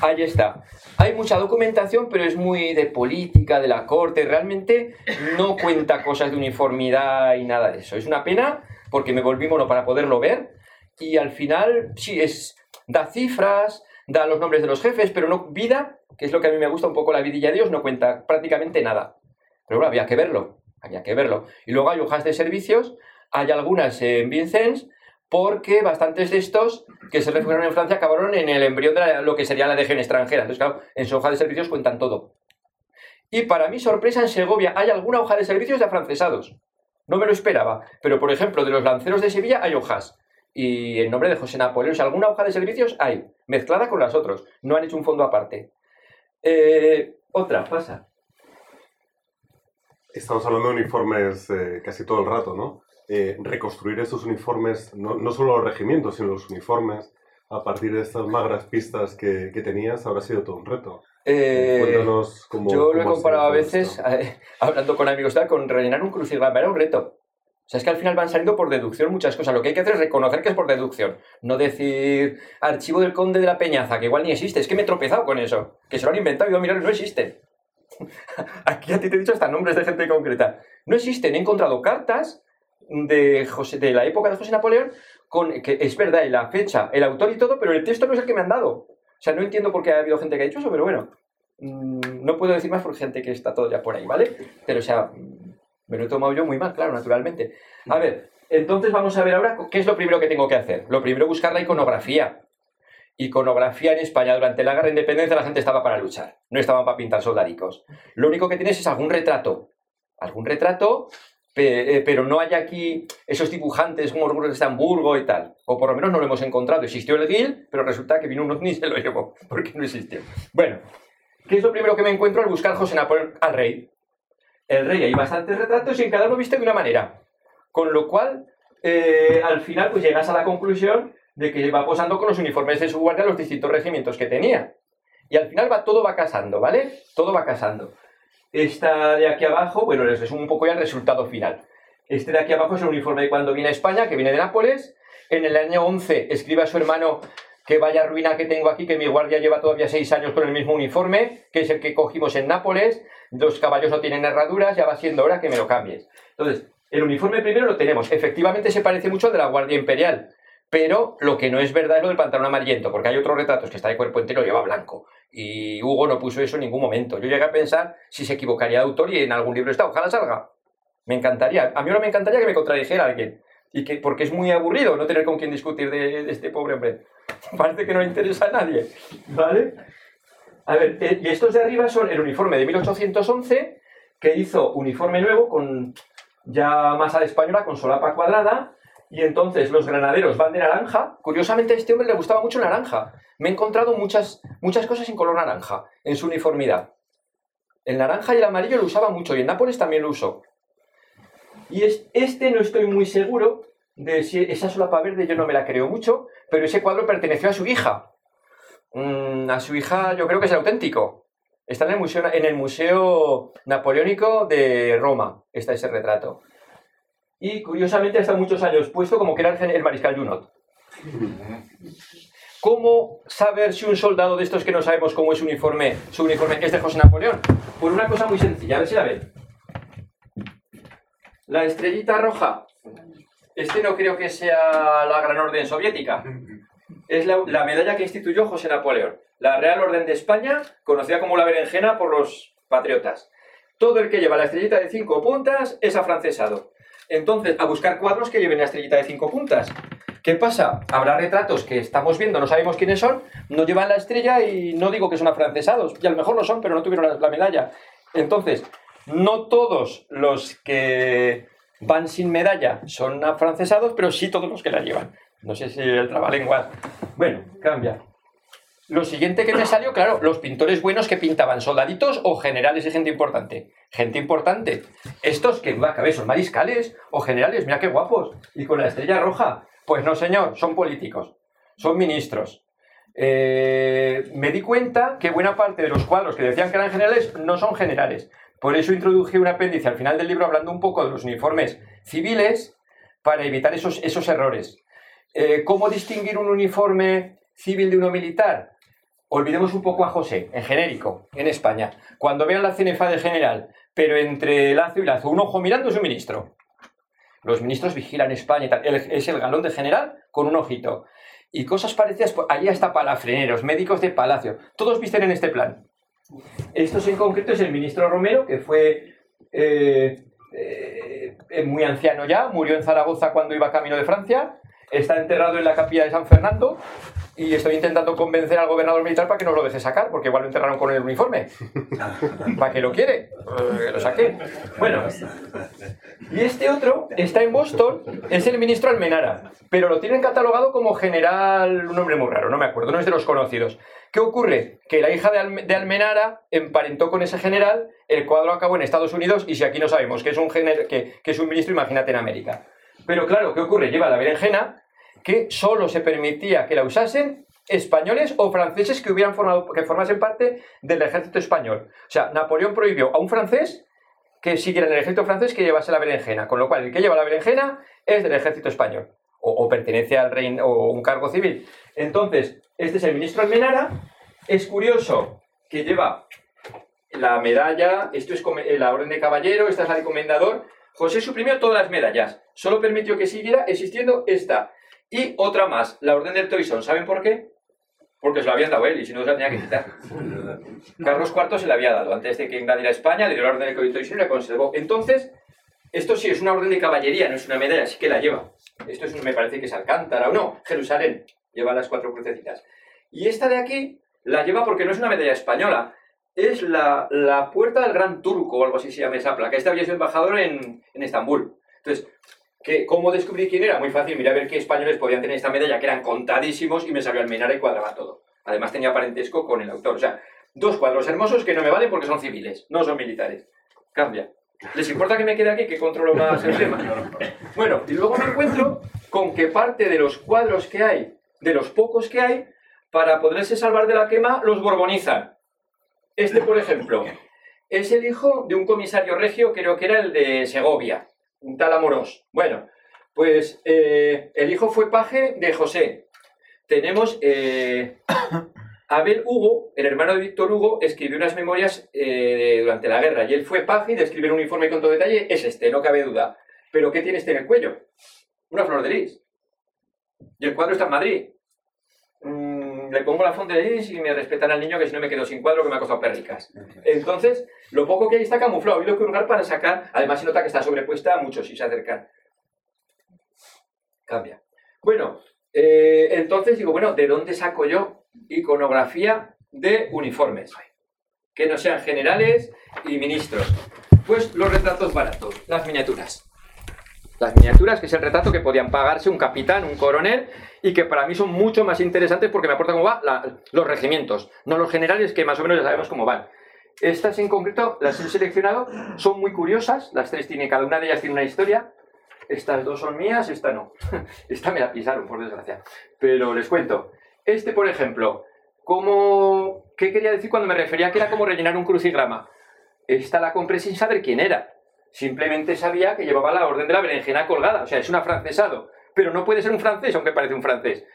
Ahí está. Hay mucha documentación, pero es muy de política, de la corte. Realmente no cuenta cosas de uniformidad y nada de eso. Es una pena porque me volví mono para poderlo ver. Y al final, sí, es, da cifras, da los nombres de los jefes, pero no vida, que es lo que a mí me gusta un poco la vidilla de Dios, no cuenta prácticamente nada. Pero bueno, había que verlo había que verlo. Y luego hay hojas de servicios, hay algunas en Vincennes, porque bastantes de estos que se refugiaron en Francia acabaron en el embrión de lo que sería la legión extranjera. Entonces, claro, en su hoja de servicios cuentan todo. Y para mi sorpresa, en Segovia hay alguna hoja de servicios de afrancesados. No me lo esperaba. Pero, por ejemplo, de los lanceros de Sevilla hay hojas. Y en nombre de José Napoleón, alguna hoja de servicios hay, mezclada con las otras. No han hecho un fondo aparte. Eh, otra, pasa. Estamos hablando de uniformes eh, casi todo el rato, ¿no? Eh, reconstruir esos uniformes, no, no, solo los regimientos, sino los uniformes, a partir de estas magras pistas que, que tenías, habrá sido todo un reto. Eh, cómo. Yo lo he comparado a veces, hablando con amigos, con rellenar un crucigrama, era un reto. O sea, es que al final van saliendo por deducción muchas cosas. Lo que hay que hacer es reconocer que es por deducción. No decir archivo del conde de la Peñaza, que igual ni existe. Es que me he tropezado con eso. Que se lo han inventado y yo, mirar, no existen. Aquí a ti te he dicho hasta nombres de gente concreta. No existen. He encontrado cartas de, José, de la época de José Napoleón con que es verdad, la fecha, el autor y todo, pero el texto no es el que me han dado. Sea, no entiendo por qué ha habido gente que ha dicho eso, pero bueno. Mm, no puedo decir más por gente que está todo por ahí, ¿vale? Pero, o sea, me lo he tomado yo muy mal, claro, naturalmente. A ver, entonces vamos a ver ahora qué es lo primero que tengo que hacer. Lo primero, buscar la iconografía iconografía en España durante la guerra de independencia la gente estaba para luchar, no estaban para pintar soldadicos. Lo único que tienes es algún retrato, algún retrato, pero no hay aquí esos dibujantes como los de Hamburgo y tal, o por lo menos no lo hemos encontrado. Existió el GIL, pero resulta que vino un ovni y se lo llevó, porque no existió. Bueno, ¿qué es lo primero que me encuentro al buscar José Napoleón al rey? El rey hay bastantes retratos y en cada uno viste de una manera, con lo cual eh, al final pues llegas a la conclusión de que va posando con los uniformes de su guardia los distintos regimientos que tenía. Y al final va todo va casando, ¿vale? Todo va casando. Esta de aquí abajo, bueno, les resumo un poco ya el resultado final. Este de aquí abajo es el uniforme de cuando viene a España, que viene de Nápoles. En el año 11 escribe a su hermano que vaya ruina que tengo aquí, que mi guardia lleva todavía seis años con el mismo uniforme, que es el que cogimos en Nápoles. Los caballos no tienen herraduras, ya va siendo hora que me lo cambies. Entonces, el uniforme primero lo tenemos. Efectivamente se parece mucho al de la Guardia Imperial. Pero lo que no es verdad es lo del pantalón amarillento, porque hay otros retratos que está de cuerpo entero y lleva blanco. Y Hugo no puso eso en ningún momento. Yo llegué a pensar si se equivocaría de autor y en algún libro está. Ojalá salga. Me encantaría. A mí ahora me encantaría que me contradijera alguien. Y que, porque es muy aburrido no tener con quién discutir de, este pobre hombre. Parece que no le interesa a nadie. ¿Vale? A ver, eh, y estos de arriba son el uniforme de 1811, que hizo uniforme nuevo con ya masa de española, con solapa cuadrada, y entonces los granaderos van de naranja. Curiosamente a este hombre le gustaba mucho naranja. Me he encontrado muchas, muchas cosas en color naranja en su uniformidad. El naranja y el amarillo lo usaba mucho y en Nápoles también lo usó. Y este no estoy muy seguro de si esa solapa verde yo no me la creo mucho, pero ese cuadro perteneció a su hija. Mm, a su hija yo creo que es auténtico. Está en el museo, en el museo napoleónico de Roma, está ese retrato y curiosamente hasta muchos años puesto como que era el mariscal Junot. ¿Cómo saber si un soldado de estos que no sabemos cómo es su uniforme, su uniforme es de José Napoleón? Por una cosa muy sencilla, a ver si la ven. La estrellita roja, este no creo que sea la Gran Orden Soviética, es la, la medalla que instituyó José Napoleón, la Real Orden de España, conocida como la berenjena por los patriotas. Todo el que lleva la estrellita de cinco puntas es afrancesado. Entonces, a buscar cuadros que lleven la estrellita de cinco puntas. ¿Qué pasa? Habrá retratos que estamos viendo, no sabemos quiénes son, no llevan la estrella y no digo que son afrancesados, y a lo mejor lo son, pero no tuvieron la, medalla. Entonces, no todos los que van sin medalla son afrancesados, pero sí todos los que la llevan. No sé si el trabalengua. Bueno, cambia. Lo siguiente que me salió, claro, los pintores buenos que pintaban soldaditos o generales y gente importante. Gente importante. Estos que va a cabeza son mariscales o generales, mira qué guapos. Y con la estrella roja. Pues no, señor, son políticos. Son ministros. Eh, me di cuenta que buena parte de los cuadros que decían que eran generales no son generales. Por eso introduje un apéndice al final del libro hablando un poco de los uniformes civiles para evitar esos, esos errores. Eh, ¿Cómo distinguir un uniforme civil de uno militar? Olvidemos un poco a José, en genérico, en España. Cuando vean la cenefa de general, pero entre lazo y lazo, un ojo mirando es un ministro. Los ministros vigilan España y tal. es el galón de general con un ojito. Y cosas parecidas, pues, allí hasta palafreneros, médicos de palacio. Todos visten en este plan. Esto en concreto es el ministro Romero, que fue eh, eh, muy anciano ya, murió en Zaragoza cuando iba camino de Francia está enterrado en la capilla de San Fernando y estoy intentando convencer al gobernador militar para que nos lo deje sacar, porque igual lo enterraron con el uniforme. ¿Para qué lo quiere? Que lo saque. Bueno, y este otro está en Boston, es el ministro Almenara, pero lo tienen catalogado como general, un nombre muy raro, no me acuerdo, no es de los conocidos. ¿Qué ocurre? Que la hija de, Almenara emparentó con ese general, el cuadro acabó en Estados Unidos y si aquí no sabemos que es un, que es un ministro, imagínate en América. Pero claro, ¿qué ocurre? Lleva la berenjena que solo se permitía que la usasen españoles o franceses que hubieran formado, que formasen parte del ejército español. O sea, Napoleón prohibió a un francés que siguiera en el ejército francés que llevase la berenjena, con lo cual el que lleva la berenjena es del ejército español o, pertenece al reino o un cargo civil. Entonces, este es el ministro Almenara. Es curioso que lleva la medalla, esto es la orden de caballero, esta es la de comendador. José suprimió todas las medallas, solo permitió que siguiera existiendo esta. Y otra más, la orden del Toison. ¿Saben por qué? Porque se la habían dado él y si no se la tenía que quitar. Carlos IV se la había dado. Antes de que invadiera España, le dio la orden del Toison y la conservó. Entonces, esto sí es una orden de caballería, no es una medalla, sí que la lleva. Esto es, me parece que es Alcántara o no, Jerusalén. Lleva las cuatro crucecitas. Y esta de aquí la lleva porque no es una medalla española, es la, la puerta del Gran Turco o algo así se llama esa placa. Este había sido embajador en, en Estambul. Entonces, ¿Cómo descubrí quién era? Muy fácil, miré a ver qué españoles podían tener esta medalla, que eran contadísimos, y me salió Almenara y cuadraba todo. Además tenía parentesco con el autor. O sea, dos cuadros hermosos que no me valen porque son civiles, no son militares. Cambia. ¿Les importa que me quede aquí, que controlo más el tema? Bueno, y luego me encuentro con que parte de los cuadros que hay, de los pocos que hay, para poderse salvar de la quema, los borbonizan. Este, por ejemplo, es el hijo de un comisario regio, creo que era el de Segovia un tal Amorós. Bueno, pues eh, el hijo fue paje de José. Tenemos eh, Abel Hugo, el hermano de Víctor Hugo, escribió unas memorias eh, durante la guerra y él fue paje y describir un informe con todo detalle es este, no cabe duda. Pero ¿qué tiene este en el cuello? Una flor de lis. Y el cuadro está en Madrid. Mm, le pongo la fonte de y me respetan al niño que si no me quedo sin cuadro que me ha costado perricas. Entonces, lo poco que hay está camuflado. Y lo que lugar para sacar, además se nota que está sobrepuesta a muchos si se acercan. Cambia. Bueno, eh, entonces digo, bueno, ¿de dónde saco yo iconografía de uniformes? Que no sean generales y ministros. Pues los retratos baratos, las miniaturas. Las miniaturas, que es el retrato que podían pagarse un capitán, un coronel, y que para mí son mucho más interesantes porque me aportan cómo van los regimientos, no los generales que más o menos ya sabemos cómo van. Estas en concreto las he seleccionado, son muy curiosas, las tres tienen, cada una de ellas tiene una historia. Estas dos son mías, esta no. Esta me la pisaron, por desgracia. Pero les cuento. Este, por ejemplo, ¿cómo... ¿qué quería decir cuando me refería que era como rellenar un crucigrama? Esta la compré sin saber quién era. Simplemente sabía que llevaba la orden de la berenjena colgada. O sea, es un afrancesado. Pero no puede ser un francés, aunque parece un francés.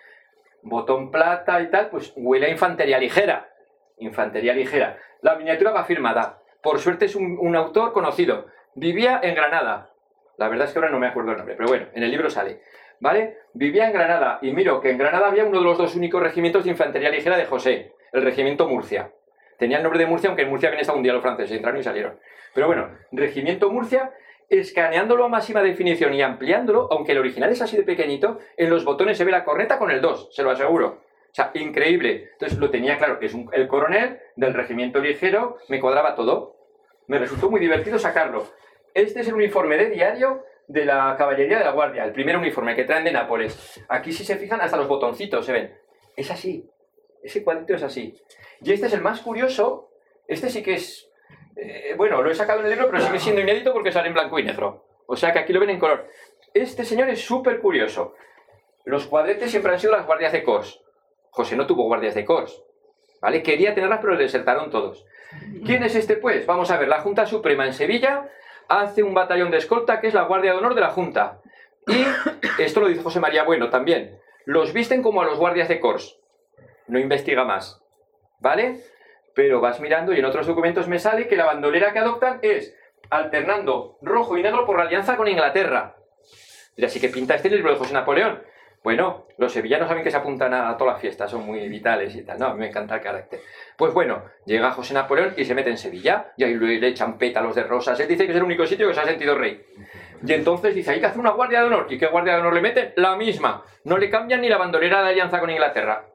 Botón plata y tal, pues huele a infantería ligera. Infantería ligera. La miniatura va firmada. Por suerte es un, autor conocido. Vivía en Granada. La verdad es que ahora no me acuerdo el nombre, pero bueno, en el libro sale. ¿Vale? Vivía en Granada. Y miro que en Granada había uno de los dos únicos regimientos de infantería ligera de José, el regimiento Murcia. Tenía el nombre de Murcia, aunque en Murcia habían estado un día los franceses, entraron y salieron. Pero bueno, regimiento Murcia, escaneándolo a máxima definición y ampliándolo, aunque el original es así de pequeñito, en los botones se ve la corneta con el 2, se lo aseguro. O sea, increíble. Entonces lo tenía claro, es el coronel del regimiento ligero, me cuadraba todo. Me resultó muy divertido sacarlo. Este es el uniforme de diario de la caballería de la guardia, el primer uniforme que traen de Nápoles. Aquí si se fijan hasta los botoncitos se ven. Es así. Ese cuadrito es así. Y este es el más curioso. Este sí que es... eh, bueno, lo he sacado en el libro, pero sigue siendo inédito porque sale en blanco y negro. O sea que aquí lo ven en color. Este señor es súper curioso. Los cuadretes siempre han sido las guardias de Cors. José no tuvo guardias de Cors. ¿Vale? Quería tenerlas, pero le desertaron todos. ¿Quién es este, pues? Vamos a ver, la Junta Suprema en Sevilla hace un batallón de escolta que es la Guardia de Honor de la Junta. Y esto lo dice José María Bueno también. Los visten como a los guardias de Cors. No investiga más. ¿Vale? Pero vas mirando y en otros documentos me sale que la bandolera que adoptan es alternando rojo y negro por la alianza con Inglaterra. Y así que pinta este libro de José Napoleón. Bueno, los sevillanos saben que se apuntan a todas las fiestas, son muy vitales y tal. No, a mí me encanta el carácter. Pues bueno, llega José Napoleón y se mete en Sevilla y ahí le echan pétalos de rosas. Él dice que es el único sitio que se ha sentido rey. Y entonces dice, hay que hacer una guardia de honor. ¿Y qué guardia de honor le meten? La misma. No le cambian ni la bandolera de alianza con Inglaterra.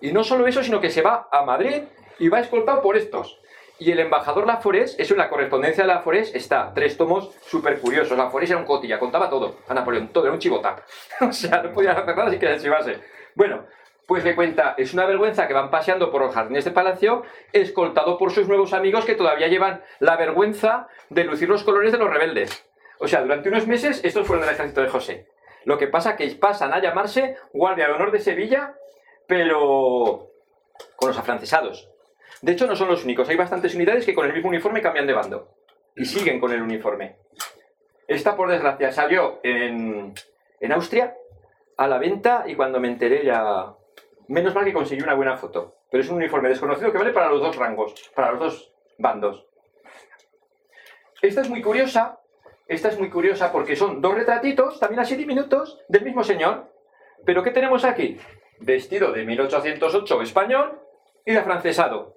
Y no solo eso, sino que se va a Madrid y va escoltado por estos. Y el embajador Laforés, eso en la correspondencia de Laforés está, tres tomos súper curiosos. Laforés era un cotilla, contaba todo a Napoleón, todo, era un chivota. o sea, no podía hacer nada sin que se chivase. Bueno, pues le cuenta, es una vergüenza que van paseando por los jardines de palacio, escoltado por sus nuevos amigos que todavía llevan la vergüenza de lucir los colores de los rebeldes. O sea, durante unos meses estos fueron del ejército de José. Lo que pasa que pasan a llamarse Guardia de Honor de Sevilla, pero con los afrancesados. De hecho, no son los únicos. Hay bastantes unidades que con el mismo uniforme cambian de bando. Y siguen con el uniforme. Esta, por desgracia, salió en, en Austria a la venta y cuando me enteré ya... Menos mal que conseguí una buena foto. Pero es un uniforme desconocido que vale para los dos rangos, para los dos bandos. Esta es muy curiosa. Esta es muy curiosa porque son dos retratitos, también así diminutos, del mismo señor. Pero ¿qué tenemos aquí? Vestido de 1808 español y de afrancesado.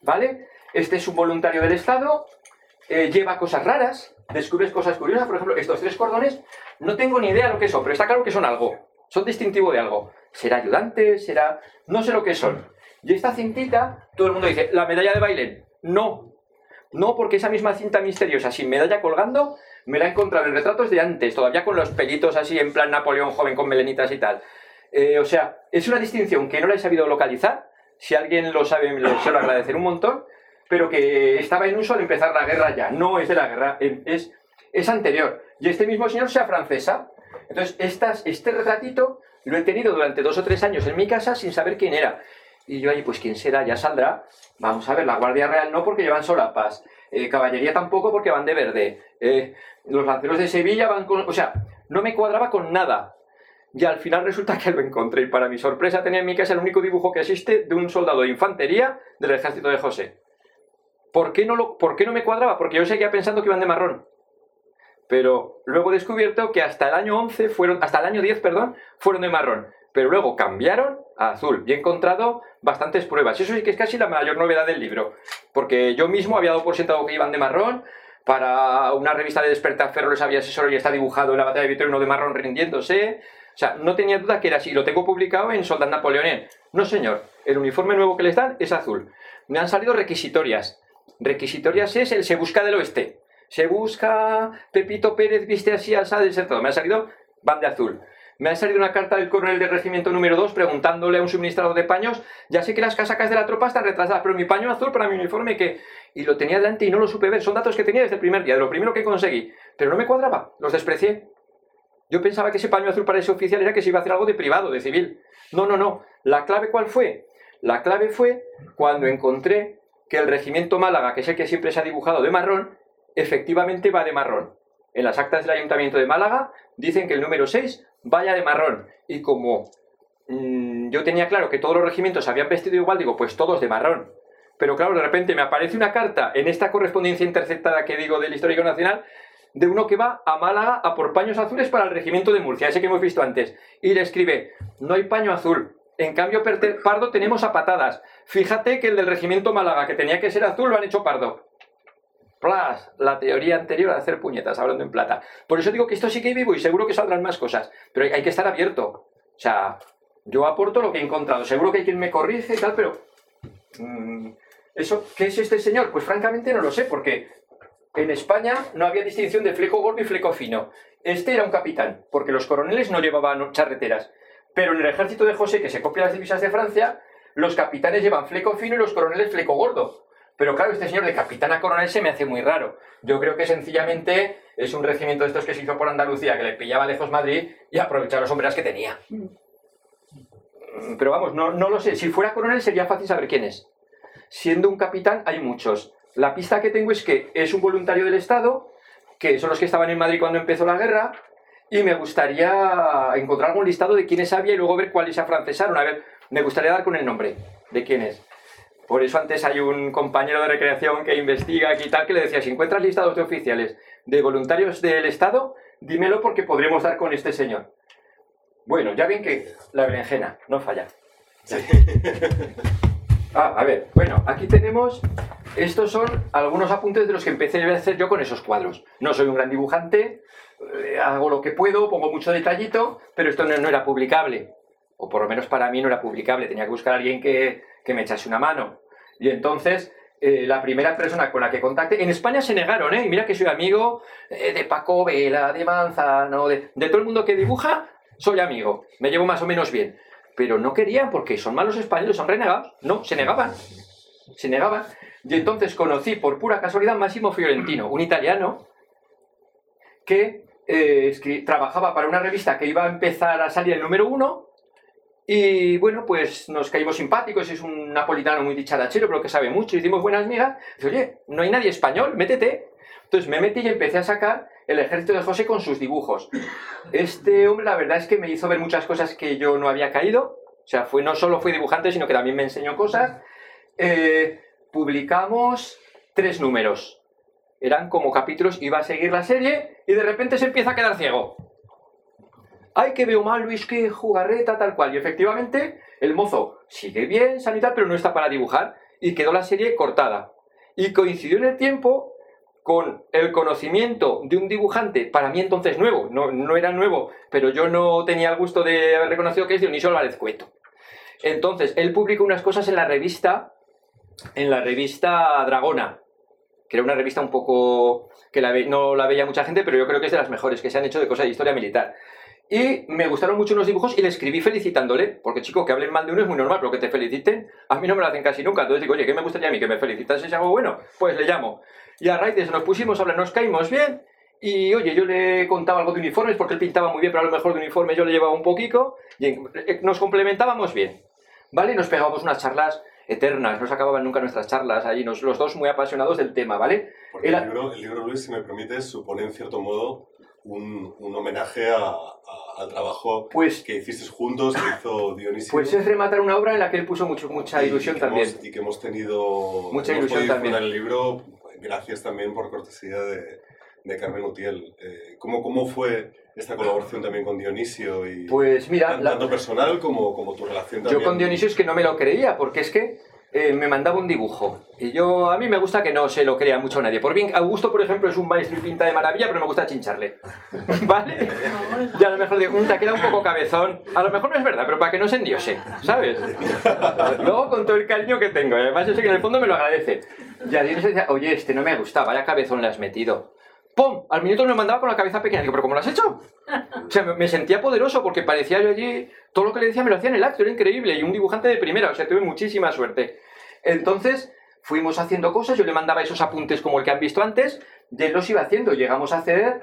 ¿Vale? Este es un voluntario del Estado, eh, lleva cosas raras, descubres cosas curiosas, por ejemplo, estos tres cordones, no tengo ni idea lo que son, pero está claro que son algo, son distintivo de algo. ¿Será ayudante? ¿Será...? No sé lo que son. Y esta cintita, todo el mundo dice, ¿la medalla de baile? No. No, porque esa misma cinta misteriosa, sin medalla colgando, me la he encontrado en retratos de antes, todavía con los pelitos así en plan Napoleón joven con melenitas y tal. Eh, o sea, es una distinción que no la he sabido localizar, si alguien lo sabe, lo suelo agradecer un montón, pero que estaba en uso al empezar la guerra ya. No es de la guerra, es, es anterior. Y este mismo señor sea francesa. Entonces, estas, este retratito lo he tenido durante dos o tres años en mi casa sin saber quién era. Y yo ahí, pues quién será, ya saldrá. Vamos a ver, la Guardia Real no porque llevan solapas. Eh, caballería tampoco porque van de verde. Eh, los lanceros de Sevilla van con... O sea, no me cuadraba con nada. Y al final resulta que lo encontré y para mi sorpresa tenía en mi casa el único dibujo que existe de un soldado de infantería del ejército de José. ¿Por qué no, lo, ¿por qué no me cuadraba? Porque yo seguía pensando que iban de marrón. Pero luego he descubierto que hasta el año 11 fueron, hasta el año 10, perdón, fueron de marrón. Pero luego cambiaron a azul y he encontrado bastantes pruebas. Eso sí que es casi la mayor novedad del libro. Porque yo mismo había dado por sentado que iban de marrón, para una revista de Despertaferro les había asesorado y está dibujado en la batalla de Vitoria uno de marrón rindiéndose. O sea, no tenía duda que era así. Lo tengo publicado en Soldad Napoleonés. No, señor. El uniforme nuevo que les dan es azul. Me han salido requisitorias. Requisitorias es el se busca del oeste. Se busca Pepito Pérez viste así, así, desertado. Me ha salido van de azul. Me ha salido una carta del coronel del regimiento número 2 preguntándole a un suministrador de paños, ya sé que las casacas de la tropa están retrasadas, pero mi paño azul para mi uniforme que... Y lo tenía delante y no lo supe ver. Son datos que tenía desde el primer día, de lo primero que conseguí. Pero no me cuadraba, los desprecié. Yo pensaba que ese paño azul para ese oficial era que se iba a hacer algo de privado, de civil. No, no, no. ¿La clave cuál fue? La clave fue cuando encontré que el regimiento Málaga, que es el que siempre se ha dibujado de marrón, efectivamente va de marrón. En las actas del Ayuntamiento de Málaga dicen que el número 6 vaya de marrón. Y como mmm, yo tenía claro que todos los regimientos habían vestido igual, digo, pues todos de marrón. Pero claro, de repente me aparece una carta en esta correspondencia interceptada que digo del Histórico Nacional de uno que va a Málaga a por paños azules para el regimiento de Murcia, ese que hemos visto antes. Y le escribe, no hay paño azul. En cambio, pardo tenemos a patadas. Fíjate que el del regimiento Málaga, que tenía que ser azul, lo han hecho pardo. Plas, la teoría anterior a hacer puñetas, hablando en plata. Por eso digo que esto sí que vivo y seguro que saldrán más cosas. Pero hay que estar abierto. O sea, yo aporto lo que he encontrado. Seguro que hay quien me corrige y tal, pero... Mmm, ¿Eso qué es este señor? Pues francamente no lo sé, porque en España no había distinción de fleco gordo y fleco fino. Este era un capitán, porque los coroneles no llevaban charreteras. Pero en el ejército de José, que se copia las divisas de Francia, los capitanes llevan fleco fino y los coroneles fleco gordo. Pero claro, este señor de capitán a coronel se me hace muy raro. Yo creo que sencillamente es un regimiento de estos que se hizo por Andalucía, que le pillaba lejos Madrid y aprovechaba los sombreras que tenía. Mm, pero vamos, no, no lo sé. Si fuera coronel sería fácil saber quién es. Siendo un capitán hay muchos. La pista que tengo es que es un voluntario del Estado, que son los que estaban en Madrid cuando empezó la guerra, y me gustaría encontrar algún listado de quiénes había y luego ver cuáles se afrancesaron. A ver, me gustaría dar con el nombre de quién es. Por eso antes hay un compañero de recreación que investiga aquí y tal que le decía, si encuentras listados de oficiales de voluntarios del Estado, dímelo porque podremos dar con este señor. Bueno, ya ven que la berenjena no falla. Ah, a ver, bueno, aquí tenemos, estos son algunos apuntes de los que empecé a hacer yo con esos cuadros. No soy un gran dibujante, eh, hago lo que puedo, pongo mucho detallito, pero esto no, era publicable. O por lo menos para mí no era publicable, tenía que buscar a alguien que, me echase una mano. Y entonces, eh, la primera persona con la que contacté, en España se negaron, ¿eh? mira que soy amigo eh, de Paco Vela, de Manzano, de, de todo el mundo que dibuja, soy amigo, me llevo más o menos bien. Pero no querían porque son malos españoles, son renegados. No, se negaban. Se negaban. Y entonces conocí por pura casualidad Máximo Fiorentino, un italiano que eh, trabajaba para una revista que iba a empezar a salir el número uno y bueno, pues nos caímos simpáticos, es un napolitano muy dicharachero, pero que sabe mucho, hicimos buenas migas. Dice, oye, no hay nadie español, métete. Entonces me metí y empecé a sacar el ejército de José con sus dibujos. Este hombre, la verdad es que me hizo ver muchas cosas que yo no había caído. O sea, fue, no solo fue dibujante, sino que también me enseñó cosas. Eh, publicamos tres números. Eran como capítulos, iba a seguir la serie y de repente se empieza a quedar ciego. Ay, que veo mal, Luis, que jugarreta, tal cual. Y efectivamente, el mozo sigue bien, sanidad, pero no está para dibujar. Y quedó la serie cortada. Y coincidió en el tiempo con el conocimiento de un dibujante, para mí entonces nuevo, no, no era nuevo, pero yo no tenía el gusto de haber reconocido que es Dionisio Álvarez Cueto. Entonces, él publicó unas cosas en la revista, en la revista Dragona, que era una revista un poco que no la veía mucha gente, pero yo creo que es de las mejores que se han hecho de cosas de historia militar. Y me gustaron mucho unos dibujos y le escribí felicitándole, porque chico, que hablen mal de uno es muy normal, pero que te feliciten, a mí no me lo hacen casi nunca. Entonces digo, oye, ¿qué me gustaría a mí? Que me felicitase es algo bueno. Pues le llamo. Y a raíz de eso nos pusimos a hablar, nos caímos bien. Y oye, yo le contaba algo de uniformes porque él pintaba muy bien, pero a lo mejor de uniformes yo le llevaba un poquito. Y eh, nos complementábamos bien. ¿Vale? Y nos pegábamos unas charlas eternas, no se acababan nunca nuestras charlas allí, nos, los dos muy apasionados del tema, ¿vale? Porque el, libro, el libro, Luis, si me permites, supone en cierto modo un, un homenaje a, al trabajo pues, que hiciste juntos, que hizo Dionisio. Pues es rematar una obra en la que él puso mucho, mucha ilusión también. y que hemos tenido mucha ilusión también. el libro gracias también por cortesía de, de Carmen Utiel. Eh, ¿cómo, ¿Cómo fue esta colaboración también con Dionisio? Y pues mira... Tanto personal como, como tu relación también. Yo con Dionisio es que no me lo creía, porque es que eh, me mandaba un dibujo. Y yo, a mí me gusta que no se lo crea mucho nadie. Por bien, Augusto, por ejemplo, es un maestro y pinta de maravilla, pero me gusta chincharle. ¿Vale? Y a lo mejor digo, mm, te queda un poco cabezón. A lo mejor no es verdad, pero para que no se endiose, ¿sabes? Luego con todo el cariño que tengo, además yo sé que en el fondo me lo agradece. Y a Dios decía, oye, este no me gusta, vaya cabezón le has metido. ¡Pum! Al minuto me mandaba con la cabeza pequeña. Digo, ¿pero cómo lo has hecho? O sea, me, sentía poderoso porque parecía yo allí, todo lo que le decía me lo hacía en el acto, era increíble. Y un dibujante de primera, o sea, tuve muchísima suerte. Entonces, fuimos haciendo cosas, yo le mandaba esos apuntes como el que han visto antes, y él los iba haciendo. Llegamos a hacer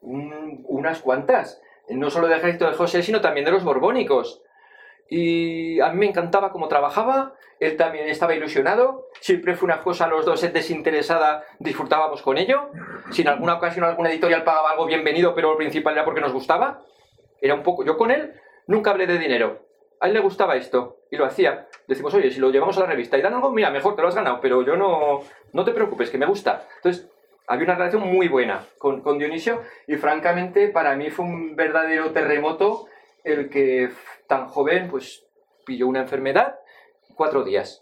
unas cuantas, no solo del ejército de José, sino también de los borbónicos. Y a mí me encantaba cómo trabajaba, él también estaba ilusionado, siempre fue una cosa, los dos desinteresada, disfrutábamos con ello. Si en alguna ocasión alguna editorial pagaba algo, bienvenido, pero lo principal era porque nos gustaba. Era un poco, yo con él nunca hablé de dinero. A él le gustaba esto y lo hacía. Decimos, oye, si lo llevamos a la revista y dan algo, mira, mejor te lo has ganado, pero yo no, no te preocupes, que me gusta. Entonces, había una relación muy buena con, con Dionisio y francamente para mí fue un verdadero terremoto el que tan joven pues pilló una enfermedad cuatro días.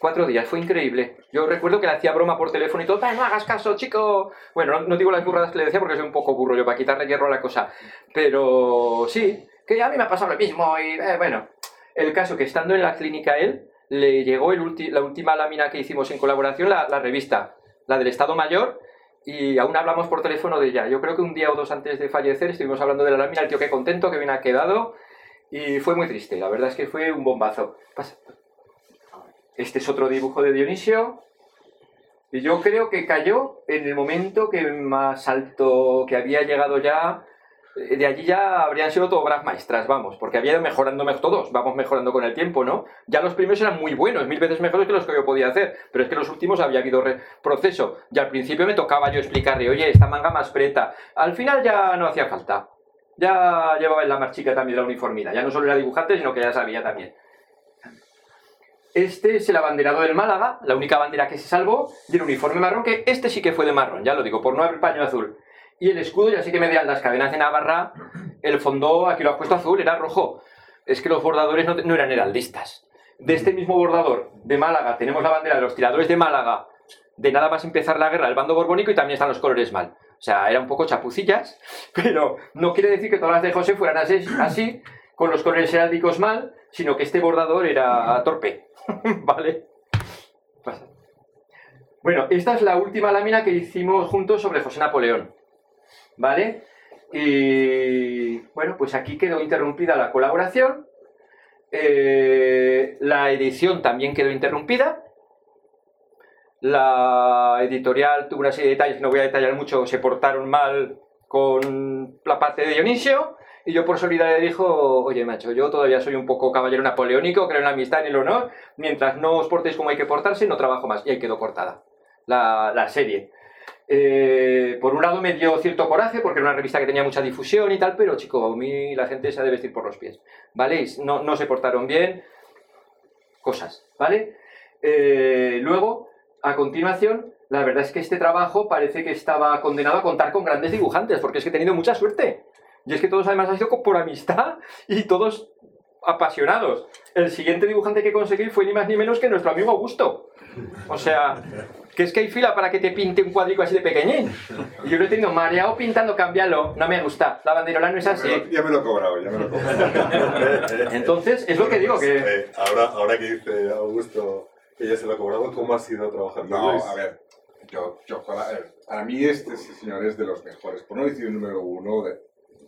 Cuatro días, fue increíble. Yo recuerdo que le hacía broma por teléfono y todo, no hagas caso, chico! Bueno, no, digo las burradas que le decía porque soy un poco burro yo para quitarle hierro a la cosa. Pero sí, que a mí me ha pasado lo mismo y eh, bueno. El caso que estando en la clínica él, le llegó el la última lámina que hicimos en colaboración, la, la revista, la del Estado Mayor, y aún hablamos por teléfono de ella. Yo creo que un día o dos antes de fallecer estuvimos hablando de la lámina, el tío qué contento, que bien ha quedado, Y fue muy triste, la verdad es que fue un bombazo. Pasa. Este es otro dibujo de Dionisio. Y yo creo que cayó en el momento que más alto, que había llegado ya de allí ya habrían sido todo obras maestras, vamos, porque había ido mejorando todos, vamos mejorando con el tiempo, ¿no? Ya los primeros eran muy buenos, mil veces mejores que los que yo podía hacer, pero es que los últimos había habido proceso, y al principio me tocaba yo explicarle, oye, esta manga más preta, al final ya no hacía falta, ya llevaba en la marchica también la uniformidad, ya no solo era dibujante, sino que ya sabía también. Este es el abanderado del Málaga, la única bandera que se salvó, del uniforme marrón, que este sí que fue de marrón, ya lo digo, por no haber paño azul. Y el escudo, ya sí que me vean las cadenas de Navarra, el fondo, aquí lo has puesto azul, era rojo. Es que los bordadores no, eran heraldistas. De este mismo bordador de Málaga tenemos la bandera de los tiradores de Málaga, de nada más empezar la guerra, el bando borbónico, y también están los colores mal. O sea, era un poco chapucillas, pero no quiere decir que todas las de José fueran así con los colores heráldicos mal, sino que este bordador era torpe. ¿Vale? Bueno, esta es la última lámina que hicimos juntos sobre José Napoleón. ¿Vale? Y bueno, pues aquí quedó interrumpida la colaboración. Eh, la edición también quedó interrumpida. La editorial tuvo una serie de detalles que no voy a detallar mucho, se portaron mal con la parte de Dionisio. Y yo por solidaridad dijo, oye macho, yo todavía soy un poco caballero napoleónico, creo en la amistad y el honor. Mientras no os portéis como hay que portarse, no trabajo más. Y ahí quedó cortada la, la serie. Eh, por un lado me dio cierto coraje porque era una revista que tenía mucha difusión y tal, pero chico, a mí la gente se ha de vestir por los pies, ¿vale? no, se portaron bien, cosas, ¿vale? Eh, luego, a continuación, la verdad es que este trabajo parece que estaba condenado a contar con grandes dibujantes, porque es que he tenido mucha suerte. Y es que todos además han sido por amistad y todos apasionados. El siguiente dibujante que conseguí fue ni más ni menos que nuestro amigo Augusto. O sea, que es que hay fila para que te pinte un cuadrico así de pequeñín. Y yo lo he tenido mareado pintando, cámbialo, no me gusta. La banderola no es así. Ya me lo he cobrado, ya me lo he cobrado. Entonces, es lo que digo que... Eh, ahora, ahora que dice Augusto que ya se lo ha cobrado, ¿cómo ha sido trabajar No, a ver, yo, yo para, mí este señor es de los mejores, por no decir el número uno de,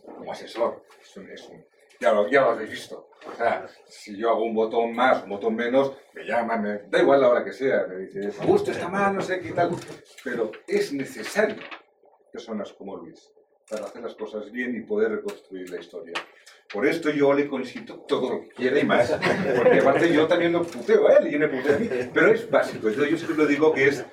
como asesor. Es un, es un, ya, lo, ya lo habéis visto. O sea, si yo hago un botón más, un botón menos, me llaman, me, da igual la hora que sea, me dice, gusto está mal, no sé qué tal. Pero es necesario personas como Luis para hacer las cosas bien y poder reconstruir la historia. Por esto yo le consiento todo lo que quiera y más. Porque aparte yo también lo puteo a él y me putea a mí. Pero es básico. Yo siempre lo digo que es,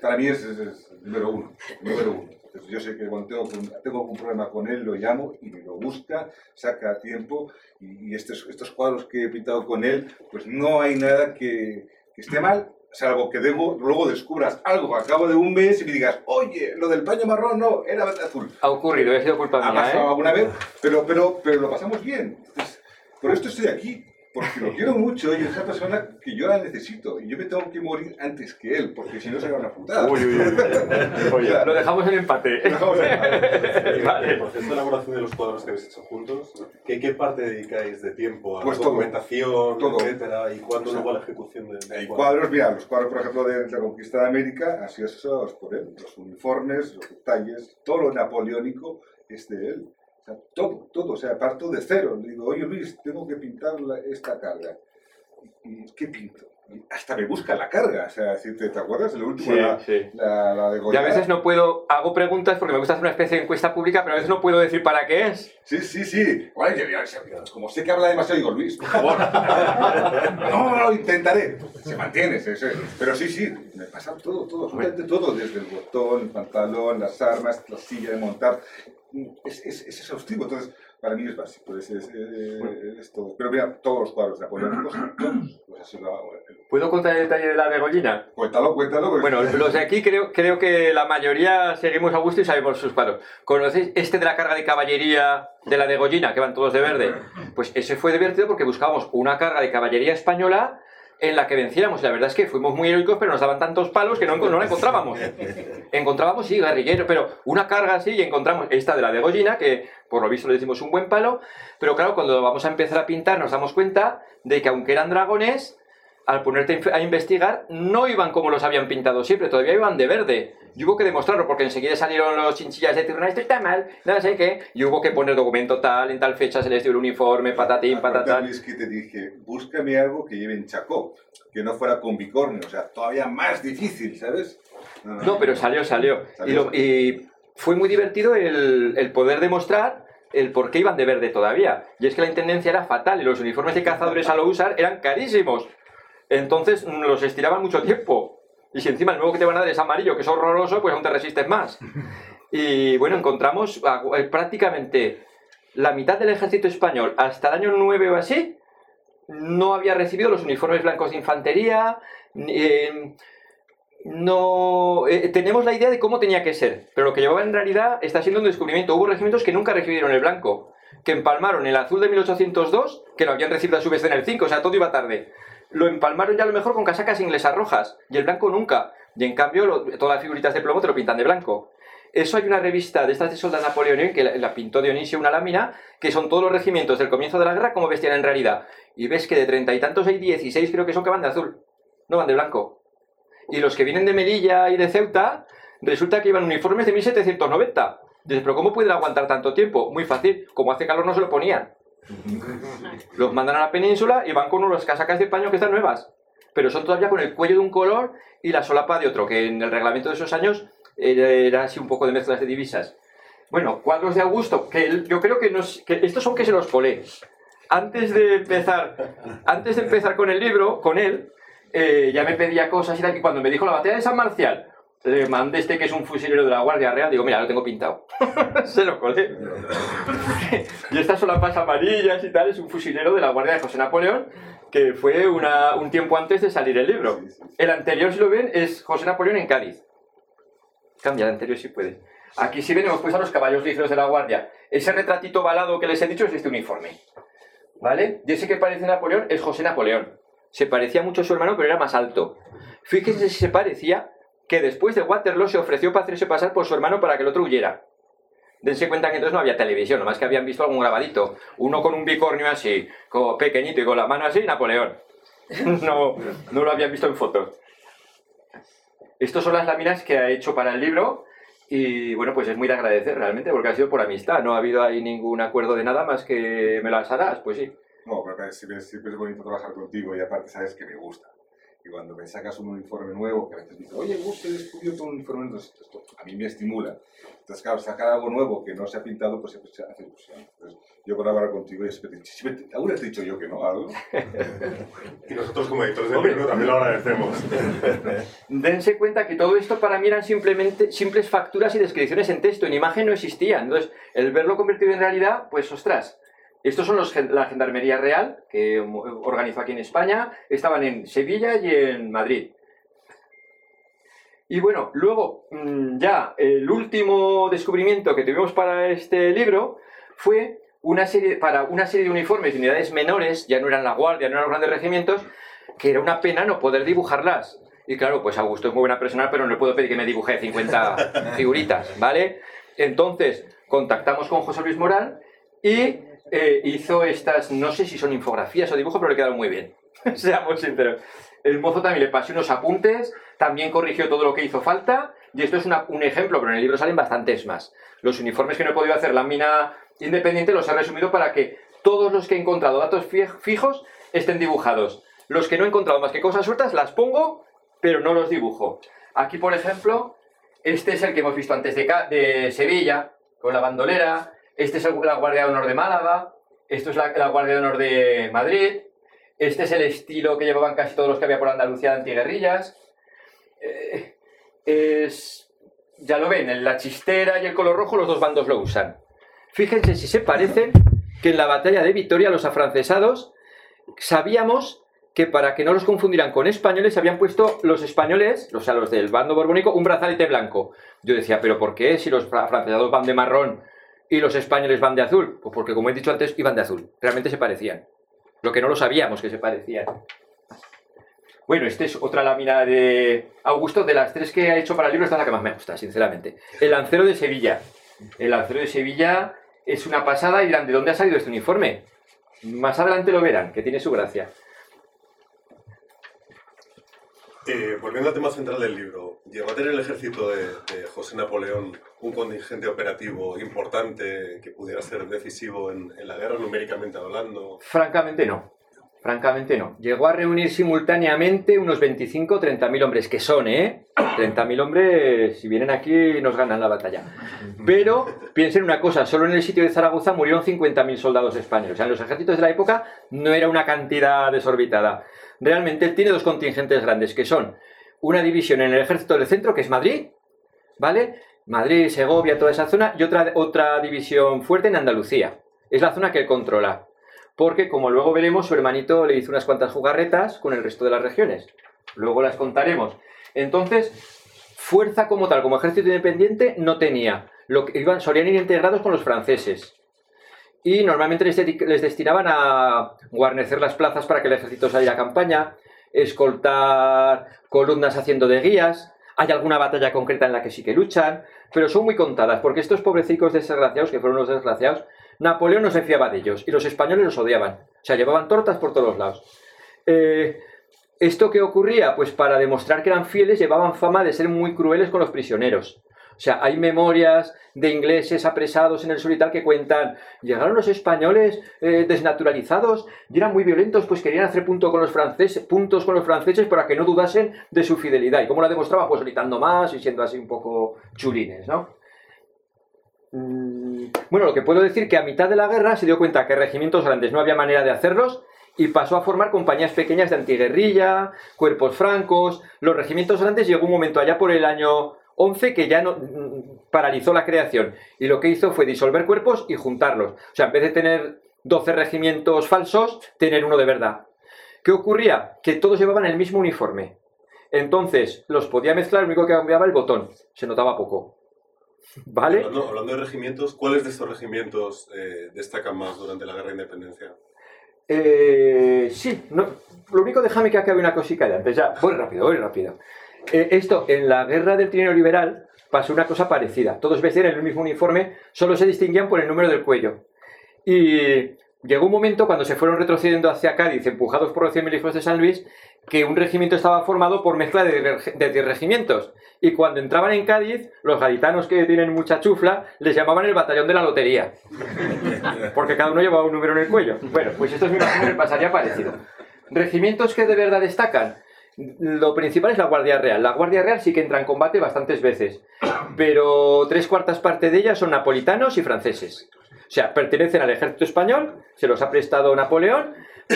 para mí es, es número uno. Número uno yo sé que cuando tengo, tengo un problema con él, lo llamo y me lo busca, saca tiempo. Y, estos, estos cuadros que he pintado con él, pues no hay nada que, que esté mal, salvo que debo, luego descubras algo a cabo de un mes y me digas, oye, lo del paño marrón no, era azul. Ha ocurrido, ha sido culpa mía. Ha pasado ¿eh? alguna vez, pero, pero, pero lo pasamos bien. por esto estoy aquí porque lo quiero mucho y es una persona que yo la necesito y yo me tengo que morir antes que él, porque si no será una putada. Uy, uy, uy. lo dejamos en empate. Lo dejamos en empate. vale. El proceso de elaboración de los cuadros que habéis hecho juntos, ¿qué, qué parte dedicáis de tiempo a pues la documentación, todo. etcétera, y cuándo luego a la ejecución de, de Hay cuadros, mira, los cuadros, por ejemplo, de la conquista de América, así es por él, los uniformes, los detalles, todo lo napoleónico es de él todo, todo, o sea, parto de cero. Le digo, oye Luis, tengo que pintar esta carga. ¿Y qué pinto? Hasta me busca la carga, o sea, ¿te, acuerdas de lo último? Sí, la, La, de y a veces no puedo, hago preguntas porque me gusta hacer una especie de encuesta pública, pero a veces no puedo decir para qué es. Sí, sí, sí. como sé que habla demasiado, digo, Luis, por favor. no, no, lo intentaré. Se mantiene, sí, sí. pero sí, sí, me pasa todo, todo, absolutamente todo, desde el botón, el pantalón, las armas, la silla de montar, es, es, es exhaustivo, entonces para mí es básico, es, es, es todo. Pero mira, todos los cuadros napoleónicos, pues así lo hago. ¿Puedo contar el detalle de la degollina? Cuéntalo, cuéntalo. Pues. Bueno, los de aquí creo, creo que la mayoría seguimos a gusto y sabemos sus cuadros. ¿Conocéis este de la carga de caballería de la degollina, que van todos de verde? Pues ese fue divertido porque buscábamos una carga de caballería española en la que venciéramos. La verdad es que fuimos muy heroicos, pero nos daban tantos palos que no, no la encontrábamos. Encontrábamos, sí, guerrillero, pero una carga así y encontramos esta de la de Gollina, que por lo visto le decimos un buen palo, pero claro, cuando vamos a empezar a pintar nos damos cuenta de que aunque eran dragones, al ponerte a investigar, no iban como los habían pintado siempre, todavía iban de verde. Y hubo que demostrarlo, porque enseguida salieron los chinchillas de decir, esto está mal, no sé qué. Y hubo que poner documento tal, en tal fecha se les dio el uniforme, patatín, patatán. Luis, que te dije, búscame algo que lleve en Chacó, que no fuera con bicornio, o sea, todavía más difícil, ¿sabes? No, pero salió, salió. Y, Salió. lo- y fue muy divertido el, el poder demostrar el por qué iban de verde todavía. Y es que la intendencia era fatal y los uniformes de cazadores a lo usar eran carísimos. Entonces mm, los estiraban mucho tiempo. Y si encima el nuevo que te van a dar es amarillo, que es horroroso, pues aún te resistes más. Y bueno, encontramos eh, prácticamente la mitad del ejército español hasta el año 9 o así no había recibido los uniformes blancos de infantería, eh, no eh, tenemos la idea de cómo tenía que ser, pero lo que llevaba en realidad está siendo un descubrimiento. Hubo regimientos que nunca recibieron el blanco, que empalmaron el azul de 1802, que lo habían recibido a su vez en el 5, o sea, todo iba tarde. Lo empalmaron ya a lo mejor con casacas inglesas rojas, y el blanco nunca. Y en cambio, lo- todas las figuritas de plomo te lo pintan de blanco. Eso hay una revista de estas de soldados Napoleón que la, pintó Dionisio, una lámina, que son todos los regimientos del comienzo de la guerra como vestían en realidad. Y ves que de treinta y tantos hay 16 creo que son que van de azul, no van de blanco. Y los que vienen de Melilla y de Ceuta, resulta que llevan uniformes de 1790. Dices, pero ¿cómo pueden aguantar tanto tiempo? Muy fácil, como hace calor no se lo ponían. Los mandan a la península y van con unas casacas de paño que están nuevas. Pero son todavía con el cuello de un color y la solapa de otro, que en el reglamento de esos años era, así un poco de mezclas de divisas. Bueno, cuadros de Augusto, que yo creo que, nos, estos son que se los colé. Antes de empezar, antes de empezar con el libro, con él, eh, ya me pedía cosas y tal, y cuando me dijo la batalla de San Marcial, le mandé este que es un fusilero de la Guardia Real, digo, mira, lo tengo pintado. Se lo colé. y estas solapas amarillas y tal, es un fusilero de la Guardia de José Napoleón, que fue una- un tiempo antes de salir el libro. El anterior, si lo ven, es José Napoleón en Cádiz. Cambia el anterior si puede. Aquí si ven hemos puesto a los caballos ligeros de la Guardia. Ese retratito balado que les he dicho es este uniforme. ¿Vale? Y ese que parece Napoleón es José Napoleón. Se parecía mucho a su hermano, pero era más alto. Fíjense si se parecía que después de Waterloo se ofreció para hacerse pasar por su hermano para que el otro huyera. Dense cuenta que entonces no había televisión, nomás que habían visto algún grabadito. Uno con un bicornio así, co- pequeñito y con la mano así, Napoleón. No, no lo habían visto en fotos. Estas son las láminas que ha hecho para el libro y bueno, pues es muy de agradecer realmente porque ha sido por amistad, no ha habido ahí ningún acuerdo de nada más que me las harás, pues sí. No, pero siempre, siempre es bonito trabajar contigo y aparte sabes que me gusta. Y cuando me sacas un uniforme nuevo, que a veces dices, oye, Gus, he descubierto un uniforme nuevo, esto, esto a mí me estimula. Entonces, claro, sacar algo nuevo que no se ha pintado, pues siempre se hace ilusión. Entonces, yo por hablar contigo, y siempre, te- siempre te- ¿alguna vez te he dicho yo que no? ¿Algo? Y nosotros como editores del Hombre. libro también lo agradecemos. Dense cuenta que todo esto para mí eran simplemente simples facturas y descripciones en texto, en imagen no existían. Entonces, el verlo convertido en realidad, pues ostras. Estos son los, la Gendarmería Real, que organizó aquí en España, estaban en Sevilla y en Madrid. Y bueno, luego mm, ya el último descubrimiento que tuvimos para este libro fue una serie, para una serie de uniformes de unidades menores, ya no eran la guardia, no eran los grandes regimientos, que era una pena no poder dibujarlas. Y claro, pues Augusto es muy buena persona, pero no le puedo pedir que me dibuje 50 figuritas, ¿vale? Entonces, contactamos con José Luis Morán y eh, hizo estas, no sé si son infografías o dibujos, pero le quedaron muy bien. Seamos sinceros. El mozo también le pasé unos apuntes, también corrigió todo lo que hizo falta, y esto es una- un ejemplo, pero en el libro salen bastantes más. Los uniformes que no he podido hacer lámina independiente los he resumido para que todos los que he encontrado datos fij- fijos estén dibujados. Los que no he encontrado más que cosas sueltas las pongo, pero no los dibujo. Aquí, por ejemplo, este es el que hemos visto antes de Sevilla, con la bandolera. Este es la Guardia de Honor de Málaga. Esto es la, Guardia de Honor de Madrid. Este es el estilo que llevaban casi todos los que había por Andalucía de antiguerrillas. Eh, es, ya lo ven, en la chistera y el color rojo los dos bandos lo usan. Fíjense si se parecen que en la batalla de Vitoria los afrancesados sabíamos que para que no los confundieran con españoles habían puesto los españoles, o sea, los del bando borbónico, un brazalete blanco. Yo decía, ¿pero por qué si los fra- afrancesados van de marrón y los españoles van de azul? Pues porque, como he dicho antes, iban de azul. Realmente se parecían. Lo que no lo sabíamos que se parecían. Bueno, esta es otra lámina de Augusto. De las tres que ha hecho para el libro, esta es la que más me gusta, sinceramente. El lancero de Sevilla. El lancero de Sevilla es una pasada y ¿de dónde ha salido este uniforme? Más adelante lo verán, que tiene su gracia. Eh, volviendo al tema central del libro, ¿llegó a tener el ejército de, de José Napoleón un contingente operativo importante que pudiera ser decisivo en, en la guerra, numéricamente hablando? Francamente no. Francamente no. Llegó a reunir simultáneamente unos 25 o 30 mil hombres, que son, ¿eh? 30 mil hombres, si vienen aquí, nos ganan la batalla. Pero piensen una cosa, solo en el sitio de Zaragoza murieron 50.000 soldados españoles. O sea, en los ejércitos de la época no era una cantidad desorbitada. Realmente él tiene dos contingentes grandes, que son una división en el ejército del centro, que es Madrid, ¿vale? Madrid, Segovia, toda esa zona, y otra, otra división fuerte en Andalucía. Es la zona que él controla. Porque, como luego veremos, su hermanito le hizo unas cuantas jugarretas con el resto de las regiones. Luego las contaremos. Entonces, fuerza como tal, como ejército independiente, no tenía. Lo que iban, solían ir integrados con los franceses. Y normalmente les, destinaban a guarnecer las plazas para que el ejército saliera a campaña, escoltar columnas haciendo de guías. Hay alguna batalla concreta en la que sí que luchan, pero son muy contadas, porque estos pobrecicos desgraciados, que fueron los desgraciados, Napoleón no se fiaba de ellos y los españoles los odiaban. O sea, llevaban tortas por todos lados. Eh, ¿Esto qué ocurría? Pues para demostrar que eran fieles llevaban fama de ser muy crueles con los prisioneros. O sea, hay memorias de ingleses apresados en el sur que cuentan, llegaron los españoles eh, desnaturalizados y eran muy violentos, pues querían hacer punto con los franceses, puntos con los franceses para que no dudasen de su fidelidad. ¿Y cómo la demostraban? Pues gritando más y siendo así un poco chulines, ¿no? Mm, Bueno, lo que puedo decir que a mitad de la guerra se dio cuenta que regimientos grandes no había manera de hacerlos y pasó a formar compañías pequeñas de antiguerrilla, cuerpos francos. Los regimientos grandes llegó un momento allá por el año 11 que ya no mm, paralizó la creación y lo que hizo fue disolver cuerpos y juntarlos. O sea, en vez de tener 12 regimientos falsos, tener uno de verdad. ¿Qué ocurría? Que todos llevaban el mismo uniforme. Entonces, los podía mezclar, lo único que cambiaba el botón. Se notaba poco. ¿Vale? Hablando, hablando de regimientos, ¿cuáles de estos regimientos eh, destacan más durante la guerra de independencia? Eh, sí, no, lo único déjame que acabe una cosita de antes, ya, voy rápido, voy rápido. Eh, esto, en la guerra del trineo liberal pasó una cosa parecida. Todos vestían el mismo uniforme, solo se distinguían por el número del cuello. Y llegó un momento cuando se fueron retrocediendo hacia Cádiz, empujados por los 100.000 hijos de San Luis, que un regimiento estaba formado por mezcla de, reg- de 10 regimientos. Y cuando entraban en Cádiz, los gaditanos que tienen mucha chufla les llamaban el batallón de la lotería. Porque cada uno llevaba un número en el cuello. Bueno, pues esto es mi imagino pasaría parecido. Regimientos que de verdad destacan. Lo principal es la Guardia Real. La Guardia Real sí que entra en combate bastantes veces, pero tres cuartas partes de ellas son napolitanos y franceses. O sea, pertenecen al ejército español, se los ha prestado Napoleón,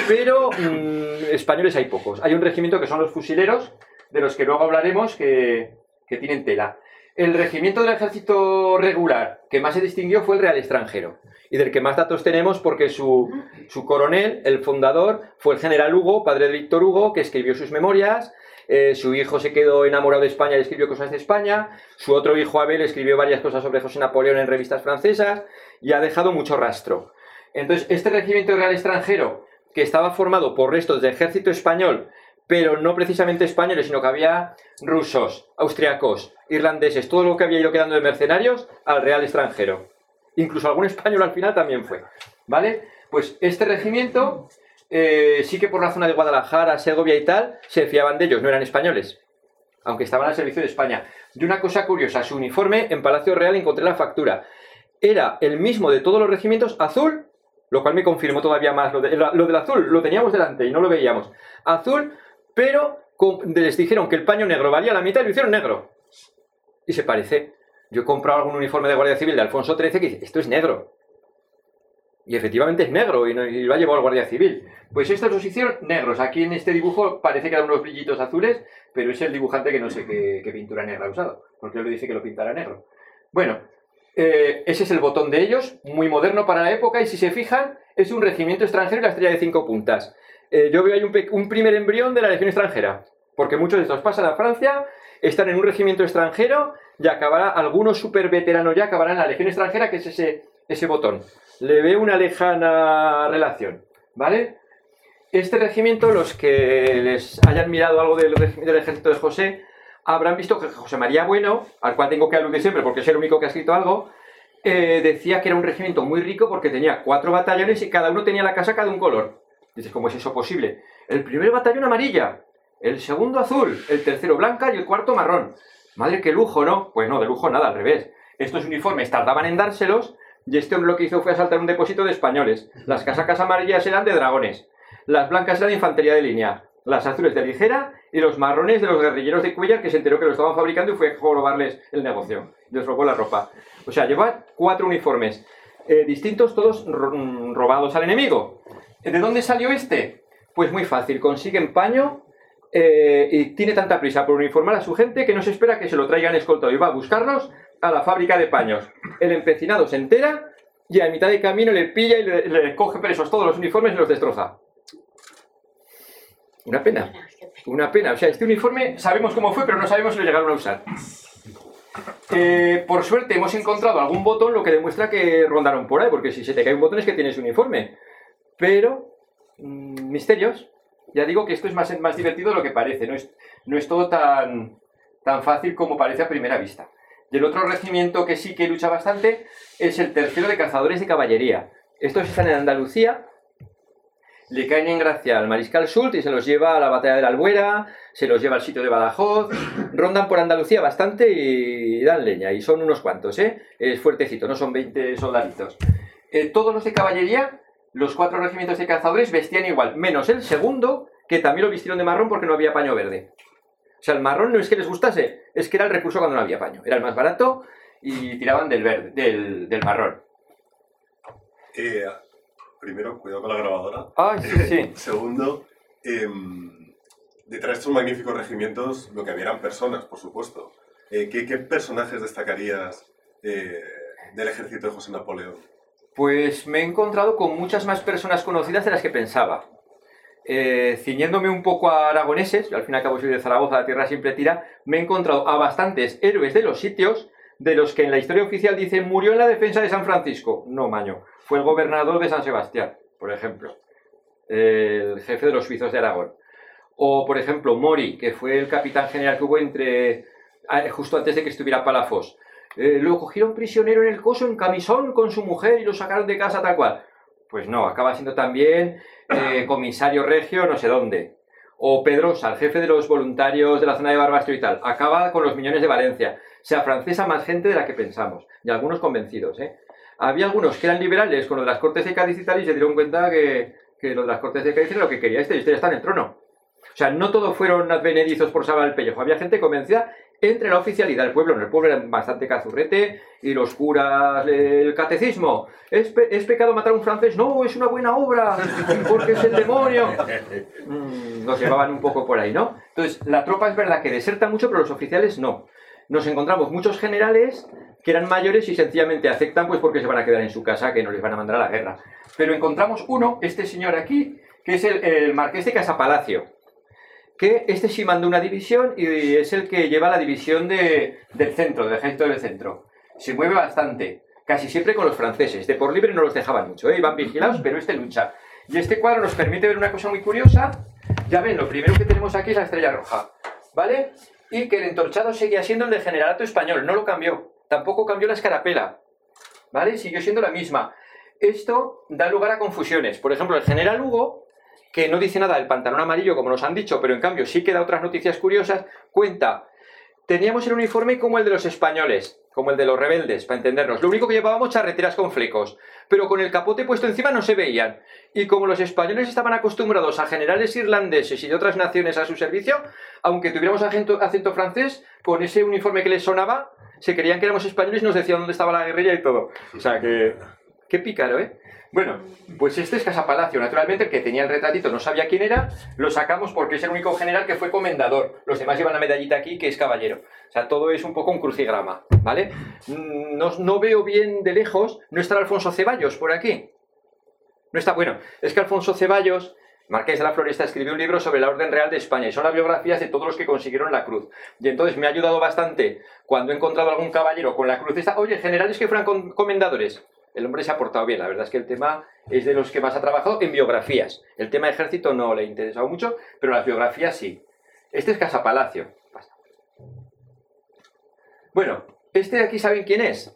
pero mm, españoles hay pocos. Hay un regimiento que son los fusileros, de los que luego hablaremos, que, que tienen tela. El regimiento del ejército regular que más se distinguió fue el Real extranjero, y del que más datos tenemos porque su, su coronel, el fundador, fue el general Hugo, padre de Víctor Hugo, que escribió sus memorias. eh, su hijo se quedó enamorado de España y escribió cosas de España. Su otro hijo Abel escribió varias cosas sobre José Napoleón en revistas francesas y ha dejado mucho rastro. Entonces, este regimiento real extranjero, que estaba formado por restos de ejército español, pero no precisamente españoles, sino que había rusos, austriacos, irlandeses, todo lo que había ido quedando de mercenarios al real extranjero. Incluso algún español al final también fue. ¿Vale? Pues este regimiento, eh, sí que por la zona de Guadalajara, Segovia y tal, se fiaban de ellos, no eran españoles. Aunque estaban al servicio de España. Y una cosa curiosa, su uniforme en Palacio Real encontré la factura. Era el mismo de todos los regimientos, azul, lo cual me confirmó todavía más. Lo, de- lo del azul lo teníamos delante y no lo veíamos. Azul, pero con- les dijeron que el paño negro valía la mitad y lo hicieron negro. Y se parece. Yo he comprado algún uniforme de Guardia Civil de Alfonso XIII que dice, esto es negro. Y efectivamente es negro y, no- y lo ha llevado el Guardia Civil. Pues estos los hicieron negros. Aquí en este dibujo parece que dan unos brillitos azules, pero es el dibujante que no sé qué, pintura negra ha usado, porque él le dice que lo pintara negro. Bueno, eh, ese es el botón de ellos, muy moderno para la época, y si se fijan, es un regimiento extranjero y la estrella de cinco puntas. Eh, yo veo ahí un primer embrión de la Legión extranjera, porque muchos de estos pasan a Francia, están en un regimiento extranjero y acabará, algunos super veteranos ya acabarán en la Legión extranjera, que es ese, ese botón. Le veo una lejana relación, ¿vale? Este regimiento, los que les hayan mirado algo del, del ejército de José, habrán visto que José María Bueno, al cual tengo que aludir siempre porque es el único que ha escrito algo, eh, decía que era un regimiento muy rico porque tenía cuatro batallones y cada uno tenía la casaca de un color. Dices, ¿cómo es eso posible? El primer batallón amarilla, el segundo azul, el tercero blanca y el cuarto marrón. Madre, qué lujo, ¿no? Pues no, de lujo nada, al revés. Estos uniformes tardaban en dárselos y este hombre lo que hizo fue asaltar un depósito de españoles. Las casacas amarillas eran de dragones, las blancas eran de infantería de línea, las azules de ligera y los marrones de los guerrilleros de Cuellar que se enteró que lo estaban fabricando y fue a robarles el negocio. Les robó la ropa. O sea, lleva cuatro uniformes eh, distintos, todos mm, robados al enemigo. ¿De dónde salió este? Pues muy fácil, consiguen paño eh, y tiene tanta prisa por uniformar a su gente que no se espera que se lo traigan escoltado y va a buscarlos a la fábrica de paños. El empecinado se entera y a mitad de camino le pilla y le, coge presos todos los uniformes y los destroza. Una pena. Una pena. O sea, este uniforme sabemos cómo fue, pero no sabemos si lo llegaron a usar. Eh, por suerte hemos encontrado algún botón, lo que demuestra que rondaron por ahí, porque si se te cae un botón es que tienes uniforme. Pero, mm, misterios. Ya digo que esto es más, más divertido de lo que parece, no es, no es todo tan, tan fácil como parece a primera vista. Y el otro regimiento que sí que lucha bastante es el tercero de cazadores de caballería. Estos están en Andalucía, le caen en gracia al mariscal Soult y se los lleva a la batalla de la Albuera, se los lleva al sitio de Badajoz, rondan por Andalucía bastante y dan leña, y son unos cuantos, ¿eh? Es fuertecito, no son 20 soldaditos. Eh, todos los de caballería, los cuatro regimientos de cazadores vestían igual, menos el segundo, que también lo vistieron de marrón porque no había paño verde. O sea, el marrón no es que les gustase, es que era el recurso cuando no había paño. Era el más barato y tiraban del verde, del, del marrón. Eh, primero, cuidado con la grabadora. Ah, sí, sí. Segundo, em, detrás de estos magníficos regimientos lo que había eran personas, por supuesto. Eh, ¿qué, qué personajes destacarías eh, del ejército de José Napoleón? Pues me he encontrado con muchas más personas conocidas de las que pensaba. Eh, ciñéndome un poco a aragoneses, al fin y al cabo soy de Zaragoza, la tierra siempre tira, me he encontrado a bastantes héroes de los sitios de los que en la historia oficial dicen murió en la defensa de San Francisco. No, maño. Fue el gobernador de San Sebastián, por ejemplo. El jefe de los suizos de Aragón. O, por ejemplo, Mori, que fue el capitán general que hubo entre justo antes de que estuviera Palafos. Eh, lo cogieron prisionero en el coso, en camisón, con su mujer y lo sacaron de casa tal cual. Pues no, acaba siendo también eh, comisario regio no sé dónde. O Pedrosa, el jefe de los voluntarios de la zona de Barbastro y tal. Acaba con los millones de Valencia. O sea, francesa más gente de la que pensamos. Y algunos convencidos, ¿eh? Había algunos que eran liberales con lo de las Cortes de Cádiz y tal y se dieron cuenta que, que lo de las Cortes de Cádiz era lo que quería este y este ya está en el trono. O sea, no todos fueron advenedizos por salvar el pellejo. Había gente convencida entre la oficialidad del pueblo. En el pueblo era bastante cazurrete y los curas, el catecismo. ¿Es, pe- ¿Es pecado matar a un francés? No, es una buena obra, porque es el demonio. Mm, nos llevaban un poco por ahí, ¿no? Entonces, la tropa es verdad que deserta mucho, pero los oficiales no. Nos encontramos muchos generales que eran mayores y sencillamente aceptan pues porque se van a quedar en su casa, que no les van a mandar a la guerra. Pero encontramos uno, este señor aquí, que es el, el marqués de Casapalacio que este sí mandó una división y es el que lleva la división de- del centro, del ejército del centro. Se mueve bastante, casi siempre con los franceses. De por libre no los dejaban mucho, ¿eh? iban vigilados, pero este lucha. Y este cuadro nos permite ver una cosa muy curiosa. Ya ven, lo primero que tenemos aquí es la estrella roja, ¿vale? Y que el entorchado seguía siendo el de generalato español, no lo cambió. Tampoco cambió la escarapela, ¿vale? Siguió siendo la misma. Esto da lugar a confusiones. Por ejemplo, el general Hugo que no dice nada del pantalón amarillo, como nos han dicho, pero en cambio sí que da otras noticias curiosas, cuenta, teníamos el uniforme como el de los españoles, como el de los rebeldes, para entendernos. Lo único que llevábamos charreteras con flecos, pero con el capote puesto encima no se veían. Y como los españoles estaban acostumbrados a generales irlandeses y de otras naciones a su servicio, aunque tuviéramos acento, acento francés, con ese uniforme que les sonaba, se creían que éramos españoles y nos decían dónde estaba la guerrilla y todo. O sea que... Qué pícaro, ¿eh? Bueno, pues este es Casapalacio. Naturalmente, el que tenía el retratito no sabía quién era, lo sacamos porque es el único general que fue comendador. Los demás llevan la medallita aquí, que es caballero. O sea, todo es un poco un crucigrama, ¿vale? Mm, No, no veo bien de lejos. ¿No estará Alfonso Ceballos por aquí? No está bueno. Es que Alfonso Ceballos, Marqués de la Floresta, escribió un libro sobre la Orden Real de España y son las biografías de todos los que consiguieron la cruz. Y entonces me ha ayudado bastante cuando he encontrado algún caballero con la cruz. Oye, generales que fueran comendadores. El hombre se ha portado bien, la verdad es que el tema es de los que más ha trabajado en biografías. El tema ejército no le ha interesado mucho, pero las biografías sí. Este es Casa Palacio. Basta. Bueno, este de aquí saben quién es.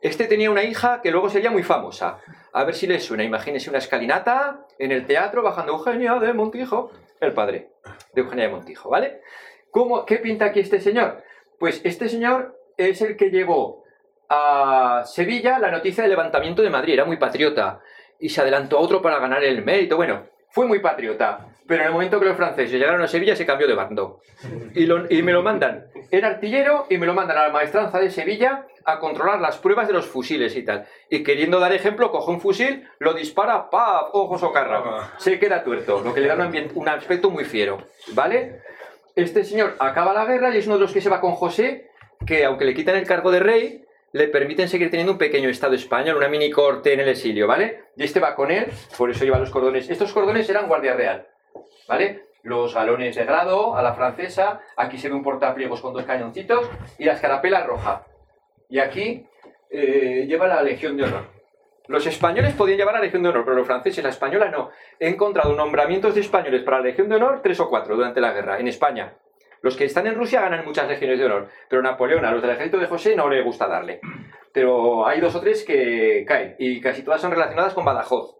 Este tenía una hija que luego sería muy famosa. A ver si les suena. Imagínense una escalinata en el teatro bajando Eugenia de Montijo, el padre. de Eugenia de Montijo, ¿vale? ¿Cómo, ¿Qué pinta aquí este señor? Pues este señor es el que llevó a Sevilla la noticia del levantamiento de Madrid, era muy patriota, y se adelantó a otro para ganar el mérito, bueno, fue muy patriota, pero en el momento que los franceses llegaron a Sevilla se cambió de bando. Y, lo- y me lo mandan, era artillero y me lo mandan a la maestranza de Sevilla a controlar las pruebas de los fusiles y tal. Y queriendo dar ejemplo, coge un fusil, lo dispara, ¡paf! Ojos o carra. Se queda tuerto, lo que le da un, un aspecto muy fiero, ¿vale? Este señor acaba la guerra y es uno de los que se va con José, que aunque le quitan el cargo de rey, le permiten seguir teniendo un pequeño estado español, una mini corte en el exilio, ¿vale? Y este va con él, por eso lleva los cordones. Estos cordones eran guardia real, ¿vale? Los galones de grado a la francesa, aquí se ve un portapliegos con dos cañoncitos y la escarapela roja. Y aquí eh, lleva la Legión de Honor. Los españoles podían llevar la Legión de Honor, pero los franceses, la española no. He encontrado nombramientos de españoles para la Legión de Honor, tres o cuatro durante la guerra, en España. Los que están en Rusia ganan muchas legiones de honor, pero Napoleón a los del ejército de José no le gusta darle. Pero hay dos o tres que caen, y casi todas son relacionadas con Badajoz,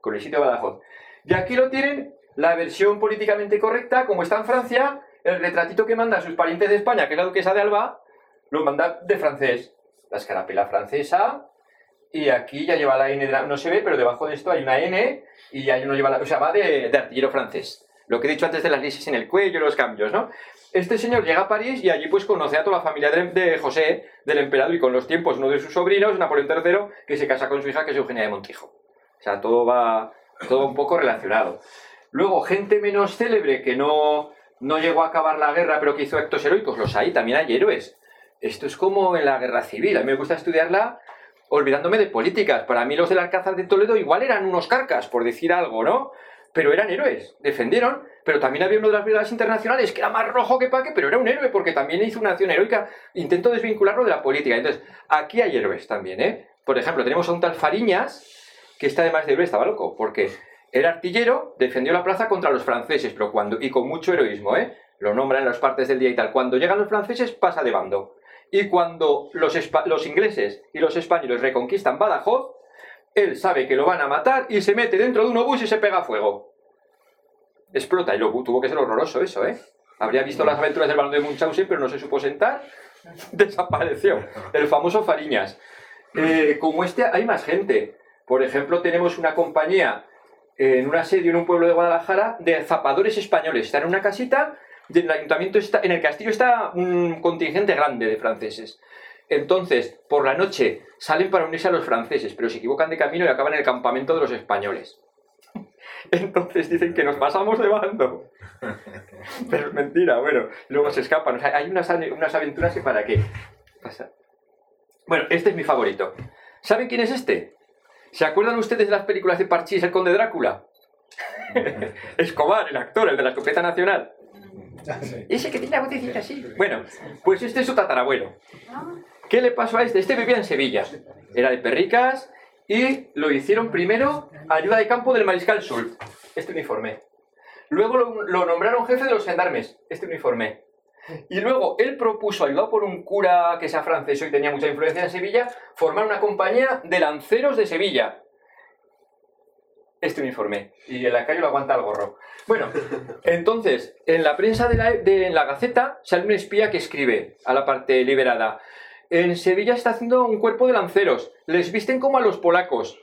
con el sitio de Badajoz. Y aquí lo tienen, la versión políticamente correcta, como está en Francia, el retratito que manda a sus parientes de España, que es la duquesa de Alba, lo manda de francés. La escarapela francesa, y aquí ya lleva la N, no se ve, pero debajo de esto hay una N, y ahí uno lleva la, o sea, va de, de artillero francés. Lo que he dicho antes de las lisis en el cuello, los cambios, ¿no? Este señor llega a París y allí pues conoce a toda la familia de, de José, del emperador, y con los tiempos uno de sus sobrinos, Napoleón III, que se casa con su hija, que es Eugenia de Montijo. O sea, todo va, todo un poco relacionado. Luego, gente menos célebre que no, no llegó a acabar la guerra, pero que hizo actos heroicos, los hay, también hay héroes. Esto es como en la guerra civil, a mí me gusta estudiarla olvidándome de políticas. Para mí los del Alcázar de Toledo igual eran unos carcas, por decir algo, ¿no? Pero eran héroes, defendieron, pero también había uno de las brigadas internacionales que era más rojo que paque, pero era un héroe porque también hizo una acción heroica. Intento desvincularlo de la política. Entonces, aquí hay héroes también, ¿eh? Por ejemplo, tenemos a un tal Fariñas, que está además de héroe, estaba loco, porque era artillero, defendió la plaza contra los franceses, pero cuando, y con mucho heroísmo, ¿eh? Lo nombran en las partes del día y tal. Cuando llegan los franceses, pasa de bando. Y cuando los ingleses y los españoles reconquistan Badajoz, él sabe que lo van a matar y se mete dentro de un obús y se pega fuego. Explota y lo tuvo que ser horroroso eso, ¿eh? Habría visto las aventuras del barón de Munchausen, pero no se supo sentar. Desapareció. El famoso Fariñas. Eh, como este, hay más gente. Por ejemplo, tenemos una compañía en un asedio en un pueblo de Guadalajara de zapadores españoles. Están en una casita y en el ayuntamiento está, en el castillo está un contingente grande de franceses. Entonces, por la noche salen para unirse a los franceses, pero se equivocan de camino y acaban en el campamento de los españoles. Entonces dicen que nos pasamos de bando. Pero es mentira, bueno. Luego se escapan. O sea, hay unas, aventuras que para qué. Pasa. Bueno, este es mi favorito. ¿Saben quién es este? ¿Se acuerdan ustedes de las películas de Parchís, el conde Drácula? Escobar, el actor, el de la escopeta nacional. Ese que tiene la vocecita así. Bueno, pues este es su tatarabuelo. ¿Qué le pasó a este? Este vivía en Sevilla. Era de Perricas y lo hicieron primero ayuda de campo del mariscal Soult. Este uniforme. Luego lo, lo nombraron jefe de los gendarmes. Este uniforme. Y luego él propuso, ayudado por un cura que sea francés y tenía mucha influencia en Sevilla, formar una compañía de lanceros de Sevilla. Este uniforme. Y el lacayo lo aguanta el gorro. Bueno, entonces, en la prensa de la, de la Gaceta sale un espía que escribe a la parte liberada. En Sevilla está haciendo un cuerpo de lanceros. Les visten como a los polacos.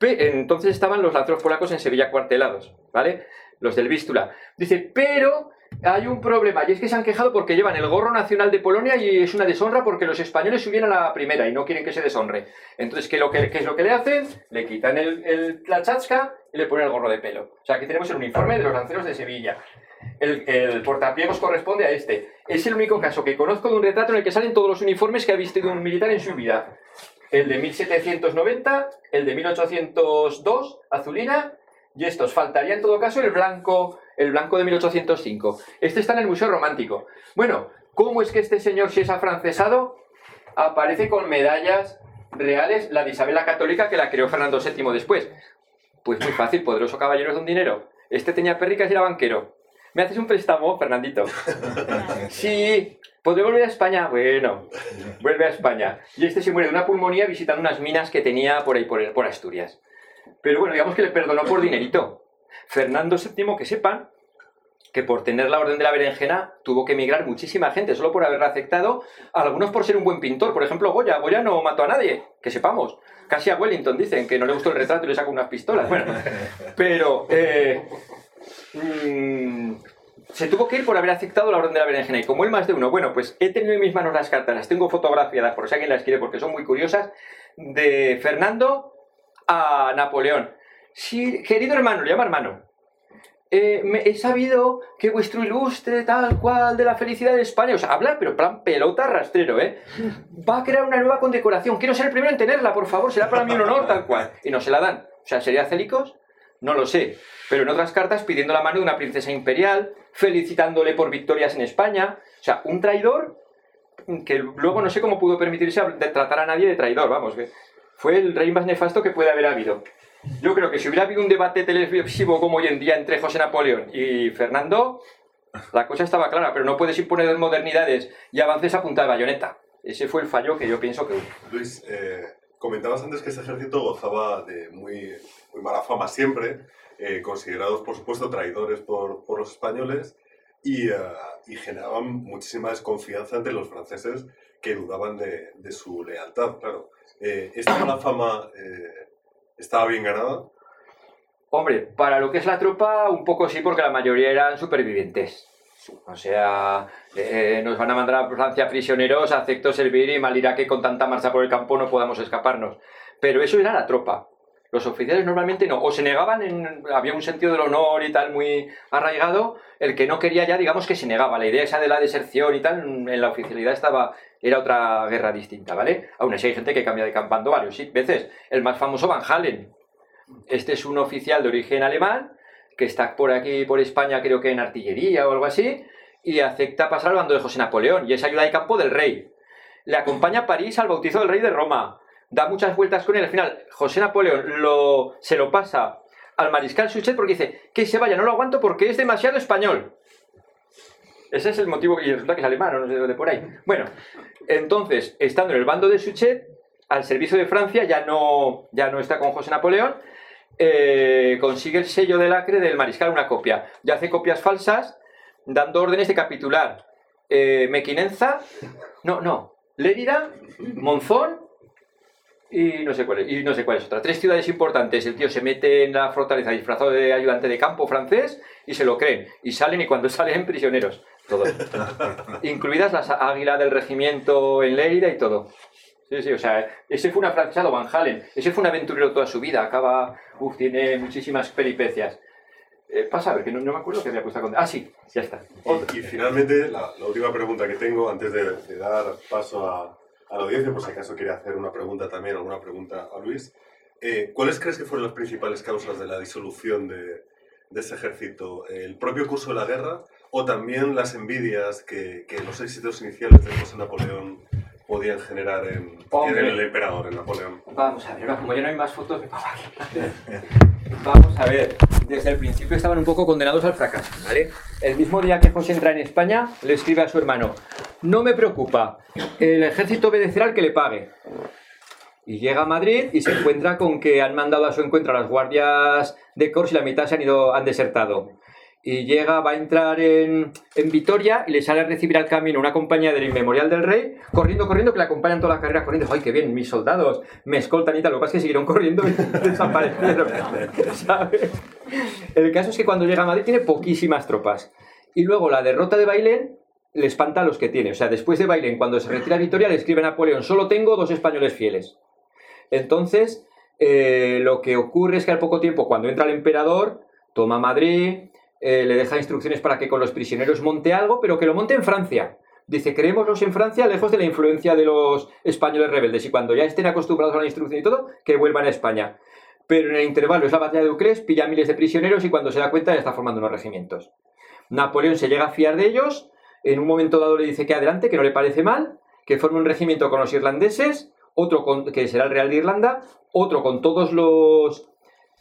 Entonces estaban los lanceros polacos en Sevilla cuartelados, ¿vale? Los del Vístula. Dice, pero hay un problema, y es que se han quejado porque llevan el gorro nacional de Polonia y es una deshonra porque los españoles subieron a la primera y no quieren que se deshonre. Entonces, ¿qué, lo que, es lo que le hacen? Le quitan el, el- la chasca y le ponen el gorro de pelo. O sea, aquí tenemos el uniforme de los lanceros de Sevilla. El, el corresponde a este. Es el único caso que conozco de un retrato en el que salen todos los uniformes que ha visto un militar en su vida. El de 1790, el de 1802, azulina, y estos. Faltaría en todo caso el blanco, el blanco de 1805. Este está en el Museo Romántico. Bueno, ¿cómo es que este señor, si es afrancesado, aparece con medallas reales, la de Isabel la Católica, que la creó Fernando VII después? Pues muy fácil, poderoso caballero de un dinero. Este tenía perricas y era banquero. ¿Me haces un préstamo, Fernandito? Sí, ¿podré volver a España? Bueno, vuelve a España. Y este se muere de una pulmonía visitando unas minas que tenía por ahí, por Asturias. Pero bueno, digamos que le perdonó por dinerito. Fernando VII, que sepan, que por tener la orden de la berenjena tuvo que emigrar muchísima gente, solo por haberla aceptado, algunos por ser un buen pintor, por ejemplo Goya, Goya no mató a nadie, que sepamos, casi a Wellington dicen que no le gustó el retrato y le sacó unas pistolas, bueno, pero eh, mm, se tuvo que ir por haber aceptado la orden de la berenjena, y como él más de uno, bueno, pues he tenido en mis manos las cartas, las tengo fotografiadas, por si alguien las quiere, porque son muy curiosas, de Fernando a Napoleón. Sí, querido hermano, le llama hermano, eh, he sabido que vuestro ilustre tal cual de la felicidad de España, o sea, hablar, pero plan pelota rastrero, ¿eh? Va a crear una nueva condecoración. Quiero ser el primero en tenerla, por favor, será para mí un honor tal cual. Y no se la dan. O sea, ¿sería Célicos? No lo sé. Pero en otras cartas pidiendo la mano de una princesa imperial, felicitándole por victorias en España. O sea, un traidor que luego no sé cómo pudo permitirse tratar a nadie de traidor, vamos, que fue el rey más nefasto que puede haber habido. Yo creo que si hubiera habido un debate televisivo como hoy en día entre José Napoleón y Fernando, la cosa estaba clara, pero no puedes imponer modernidades y avances a punta de bayoneta. Ese fue el fallo que yo pienso que hubo. Luis, eh, comentabas antes que ese ejército gozaba de muy, muy mala fama siempre, eh, considerados por supuesto traidores por, por los españoles y, eh, y generaban muchísima desconfianza entre los franceses que dudaban de, de su lealtad, claro. Eh, ¿Esta mala fama eh, estaba bien ganada? Hombre, para lo que es la tropa, un poco sí, porque la mayoría eran supervivientes. O sea, eh, nos van a mandar a Francia prisioneros, acepto servir y mal irá que con tanta marcha por el campo no podamos escaparnos. Pero eso era la tropa. Los oficiales normalmente no, o se negaban, había un sentido del honor y tal muy arraigado, el que no quería ya, digamos que se negaba. La idea esa de la deserción y tal, en la oficialidad estaba, era otra guerra distinta, ¿vale? Aún así hay gente que cambia de campando varios veces. El más famoso Van Halen. Este es un oficial de origen alemán que está por aquí, por España, creo que en artillería o algo así, y acepta pasar al bando de José Napoleón, y es ayuda de campo del rey. Le acompaña a París al bautizo del rey de Roma. Da muchas vueltas con él. Al final, José Napoleón lo, se lo pasa al mariscal Suchet porque dice que se vaya, no lo aguanto porque es demasiado español. Ese es el motivo, y resulta que es alemán, no sé de por ahí. Bueno, entonces, estando en el bando de Suchet, al servicio de Francia, ya no, ya no está con José Napoleón, eh, consigue el sello del acre del mariscal, una copia. Y hace copias falsas, dando órdenes de capitular. Eh, Mequinenza, no, no, Lérida, Monzón y no sé cuál es, y no sé cuál es otra. Tres ciudades importantes. El tío se mete en la fortaleza disfrazado de ayudante de campo francés y se lo creen. Y salen y cuando salen prisioneros. Todos. Incluidas las águilas del regimiento en Lérida y todo. Sí, sí, o sea, ese fue un afrancesado, Van Halen. Ese fue un aventurero toda su vida. Acaba, uf, tiene muchísimas peripecias. Eh, pasa a ver, que no, no me acuerdo que había puesto a contar. Ah, sí, ya está. Y, y finalmente, la, la última pregunta que tengo antes de, de dar paso a, a la audiencia, por si acaso quiere hacer una pregunta también, alguna pregunta a Luis. Eh, ¿Cuáles crees que fueron las principales causas de la disolución de, de ese ejército? ¿El propio curso de la guerra o también las envidias que, que los éxitos iniciales de José Napoleón podían generar en, el emperador, en Napoleón? Vamos a ver, como ya no hay más fotos, me aquí. Vamos a ver, desde el principio estaban un poco condenados al fracaso, ¿vale? El mismo día que José entra en España, le escribe a su hermano, no me preocupa, el ejército obedecerá al que le pague. Y llega a Madrid y se encuentra con que han mandado a su encuentro a las guardias de Corps y la mitad se han ido, han desertado. Y llega, va a entrar en, en Vitoria y le sale a recibir al camino una compañía del Inmemorial del Rey, corriendo, corriendo, que le acompañan todas las carreras corriendo. ¡Ay, qué bien! Mis soldados me escoltan y tal. Lo que pasa es que siguieron corriendo y desaparecieron. ¿sabes? El caso es que cuando llega a Madrid tiene poquísimas tropas. Y luego la derrota de Bailén le espanta a los que tiene. O sea, después de Bailén, cuando se retira a Vitoria, le escribe a Napoleón, solo tengo dos españoles fieles. Entonces, eh, lo que ocurre es que al poco tiempo, cuando entra el emperador, toma Madrid, eh, le deja instrucciones para que con los prisioneros monte algo, pero que lo monte en Francia. Dice, creémoslos en Francia, lejos de la influencia de los españoles rebeldes, y cuando ya estén acostumbrados a la instrucción y todo, que vuelvan a España. Pero en el intervalo es la batalla de Ucrés, pilla miles de prisioneros y cuando se da cuenta ya está formando unos regimientos. Napoleón se llega a fiar de ellos, en un momento dado le dice que adelante, que no le parece mal, que forme un regimiento con los irlandeses, otro con, que será el Real de Irlanda, otro con todos los,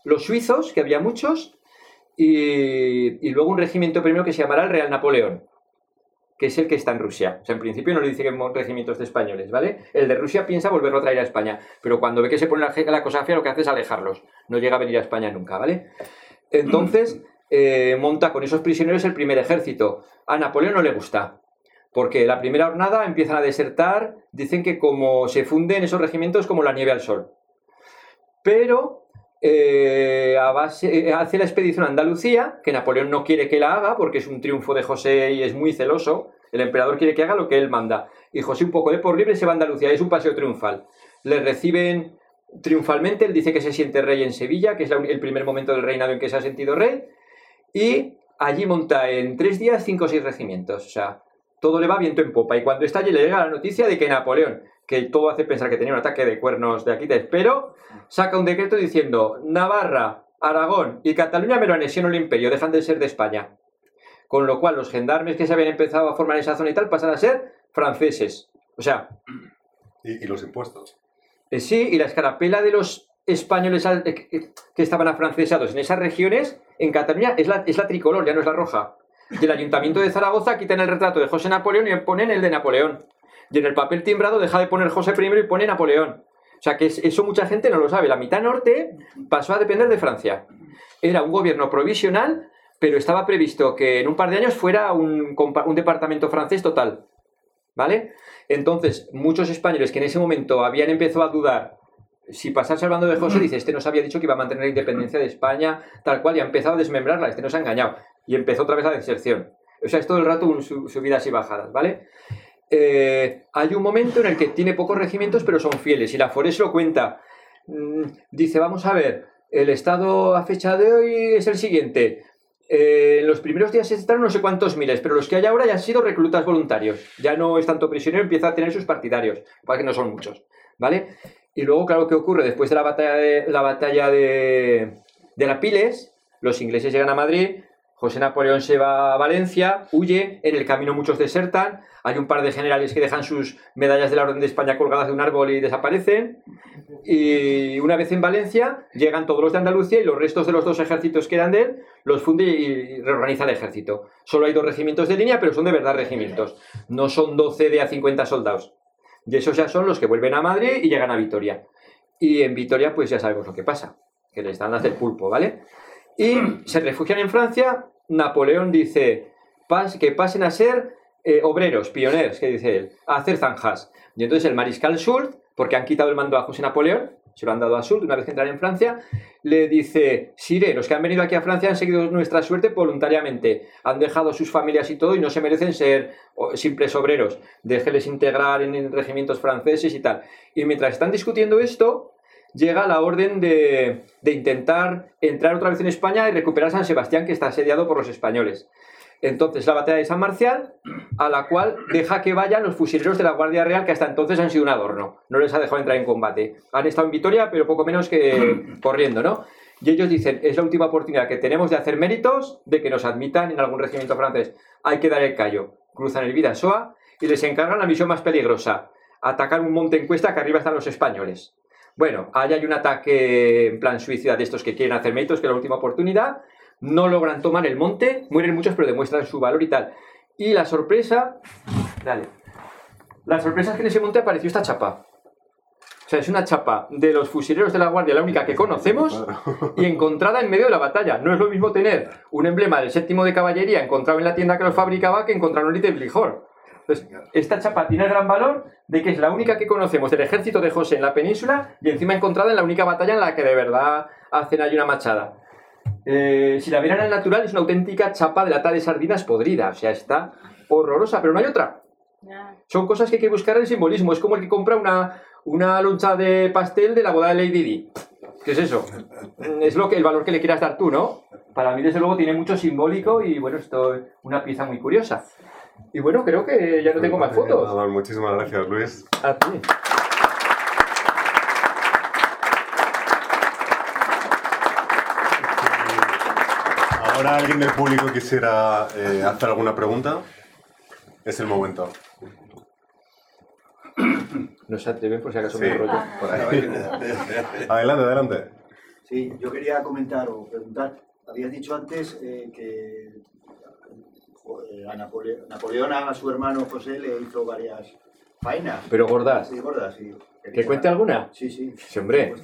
los suizos, que había muchos, y, y luego un regimiento primero que se llamará el Real Napoleón, que es el que está en Rusia. O sea, en principio no le dice que hay regimientos de españoles, ¿vale? El de Rusia piensa volverlo a traer a España, pero cuando ve que se pone la, la cosa fea, lo que hace es alejarlos. No llega a venir a España nunca, ¿vale? Entonces, eh, monta con esos prisioneros el primer ejército. A Napoleón no le gusta, porque la primera jornada empiezan a desertar, dicen que como se funden esos regimientos como la nieve al sol. Pero eh, a base- eh, hace la expedición a Andalucía, que Napoleón no quiere que la haga porque es un triunfo de José y es muy celoso. El emperador quiere que haga lo que él manda. Y José, un poco de por libre, se va a Andalucía. Es un paseo triunfal. Le reciben triunfalmente. Él dice que se siente rey en Sevilla, que es el primer momento del reinado en que se ha sentido rey. Y allí monta en tres días cinco o seis regimientos. O sea, todo le va viento en popa. Y cuando está allí le llega la noticia de que Napoleón, que todo hace pensar que tenía un ataque de cuernos de Aquiles, pero saca un decreto diciendo Navarra, Aragón y Cataluña me lo anexionó el imperio, dejan de ser de España. Con lo cual los gendarmes que se habían empezado a formar en esa zona y tal pasan a ser franceses. O sea, Y, y los impuestos. eh, sí, y la escarapela de los españoles al- eh, que que estaban afrancesados en esas regiones, en Cataluña, es la, es la tricolor, ya no es la roja. Y el ayuntamiento de Zaragoza quitan el retrato de José Napoleón y ponen el de Napoleón. Y en el papel timbrado deja de poner José I y pone Napoleón. O sea que es- eso mucha gente no lo sabe. La mitad norte pasó a depender de Francia. Era un gobierno provisional, pero estaba previsto que en un par de años fuera un, un departamento francés total. ¿Vale? Entonces, muchos españoles que en ese momento habían empezado a dudar si pasarse al bando de José, dice, este nos había dicho que iba a mantener la independencia de España, tal cual, y ha empezado a desmembrarla, este nos ha engañado. Y empezó otra vez la deserción. O sea, es todo el rato subidas y bajadas, ¿vale? Eh, hay un momento en el que tiene pocos regimientos, pero son fieles, y la Forés lo cuenta. Mm, dice, vamos a ver, el estado a fecha de hoy es el siguiente. Eh, en los primeros días estaban no sé cuántos miles, pero los que hay ahora ya han sido reclutas voluntarios. Ya no es tanto prisionero, empieza a tener sus partidarios, para que no son muchos, ¿vale? Y luego, claro, ¿qué ocurre? Después de la batalla de, la batalla de, de la Piles, los ingleses llegan a Madrid, José Napoleón se va a Valencia, huye, en el camino muchos desertan, hay un par de generales que dejan sus medallas de la Orden de España colgadas de un árbol y desaparecen, y una vez en Valencia llegan todos los de Andalucía y los restos de los dos ejércitos que eran de él los funde y reorganiza el ejército. Solo hay dos regimientos de línea, pero son de verdad regimientos. No son 12 de a 50 soldados. Y esos ya son los que vuelven a Madrid y llegan a Vitoria. Y en Vitoria, pues ya sabemos lo que pasa, que les dan las del pulpo, ¿vale? Y se refugian en Francia. Napoleón dice "Pas- que pasen a ser eh, obreros, pioneros, que dice él, a hacer zanjas. Y entonces el mariscal Soult, porque han quitado el mando a José Napoleón, se lo han dado a Soult una vez que entran en Francia, le dice, Sire, los que han venido aquí a Francia han seguido nuestra suerte voluntariamente, han dejado sus familias y todo y no se merecen ser simples obreros, déjeles integrar en regimientos franceses y tal. Y mientras están discutiendo esto, llega la orden de, de intentar entrar otra vez en España y recuperar San Sebastián, que está asediado por los españoles. Entonces, la batalla de San Marcial, a la cual deja que vayan los fusileros de la Guardia Real, que hasta entonces han sido un adorno. No les ha dejado entrar en combate. Han estado en Vitoria, pero poco menos que corriendo, ¿no? Y ellos dicen, es la última oportunidad que tenemos de hacer méritos, de que nos admitan en algún regimiento francés. Hay que dar el callo. Cruzan el Vidasoa y les encargan la misión más peligrosa. Atacar un monte en cuesta que arriba están los españoles. Bueno, ahí hay un ataque en plan suicida de estos que quieren hacer méritos, que es la última oportunidad. No logran tomar el monte, mueren muchos, pero demuestran su valor y tal. Y la sorpresa. Dale. La sorpresa es que en ese monte apareció esta chapa. O sea, es una chapa de los fusileros de la Guardia, la única que conocemos, y encontrada en medio de la batalla. No es lo mismo tener un emblema del séptimo de caballería encontrado en la tienda que los fabricaba que encontrar un Blijor. Entonces, esta chapa tiene gran valor de que es la única que conocemos del ejército de José en la península y encima encontrada en la única batalla en la que de verdad hacen ahí una machada. Eh, si la vieran al natural es una auténtica chapa de lata de sardinas podrida, o sea, está horrorosa, pero no hay otra. Son cosas que hay que buscar el simbolismo, es como el que compra una, una loncha de pastel de la boda de Lady Di. ¿Qué es eso? Es lo que, el valor que le quieras dar tú, ¿no? Para mí, desde luego, tiene mucho simbólico y, bueno, esto es una pieza muy curiosa. Y bueno, creo que ya no tengo más fotos. Nada muchísimas gracias, Luis. A ti. Ahora alguien del público quisiera eh, hacer alguna pregunta. Es el momento. No se atreven por si acaso Sí. me. Por ahí. adelante, adelante. Sí, yo quería comentar o preguntar. Habías dicho antes eh, que a Napole- Napoleón a su hermano José le hizo varias faenas. Pero gordas. Sí, gordas, sí. ¿Que cuente alguna? Sí, sí. Sí, hombre.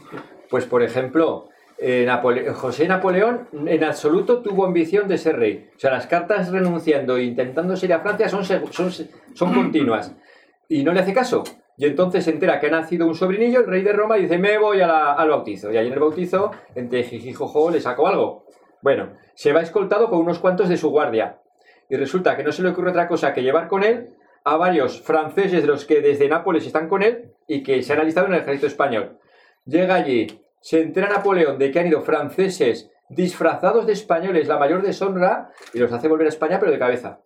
Pues, por ejemplo, eh, Napole- José Napoleón en absoluto tuvo ambición de ser rey. O sea, las cartas renunciando e intentando ir a Francia son, seg- son, son continuas. Y no le hace caso. Y entonces se entera que ha nacido un sobrinillo, el rey de Roma, y dice, me voy a la- al bautizo. Y allí en el bautizo, entre jijijojo, le sacó algo. Bueno, se va escoltado con unos cuantos de su guardia. Y resulta que no se le ocurre otra cosa que llevar con él a varios franceses de los que desde Nápoles están con él y que se han alistado en el ejército español. Llega allí, se entera Napoleón de que han ido franceses disfrazados de españoles, la mayor deshonra, y los hace volver a España, pero de cabeza.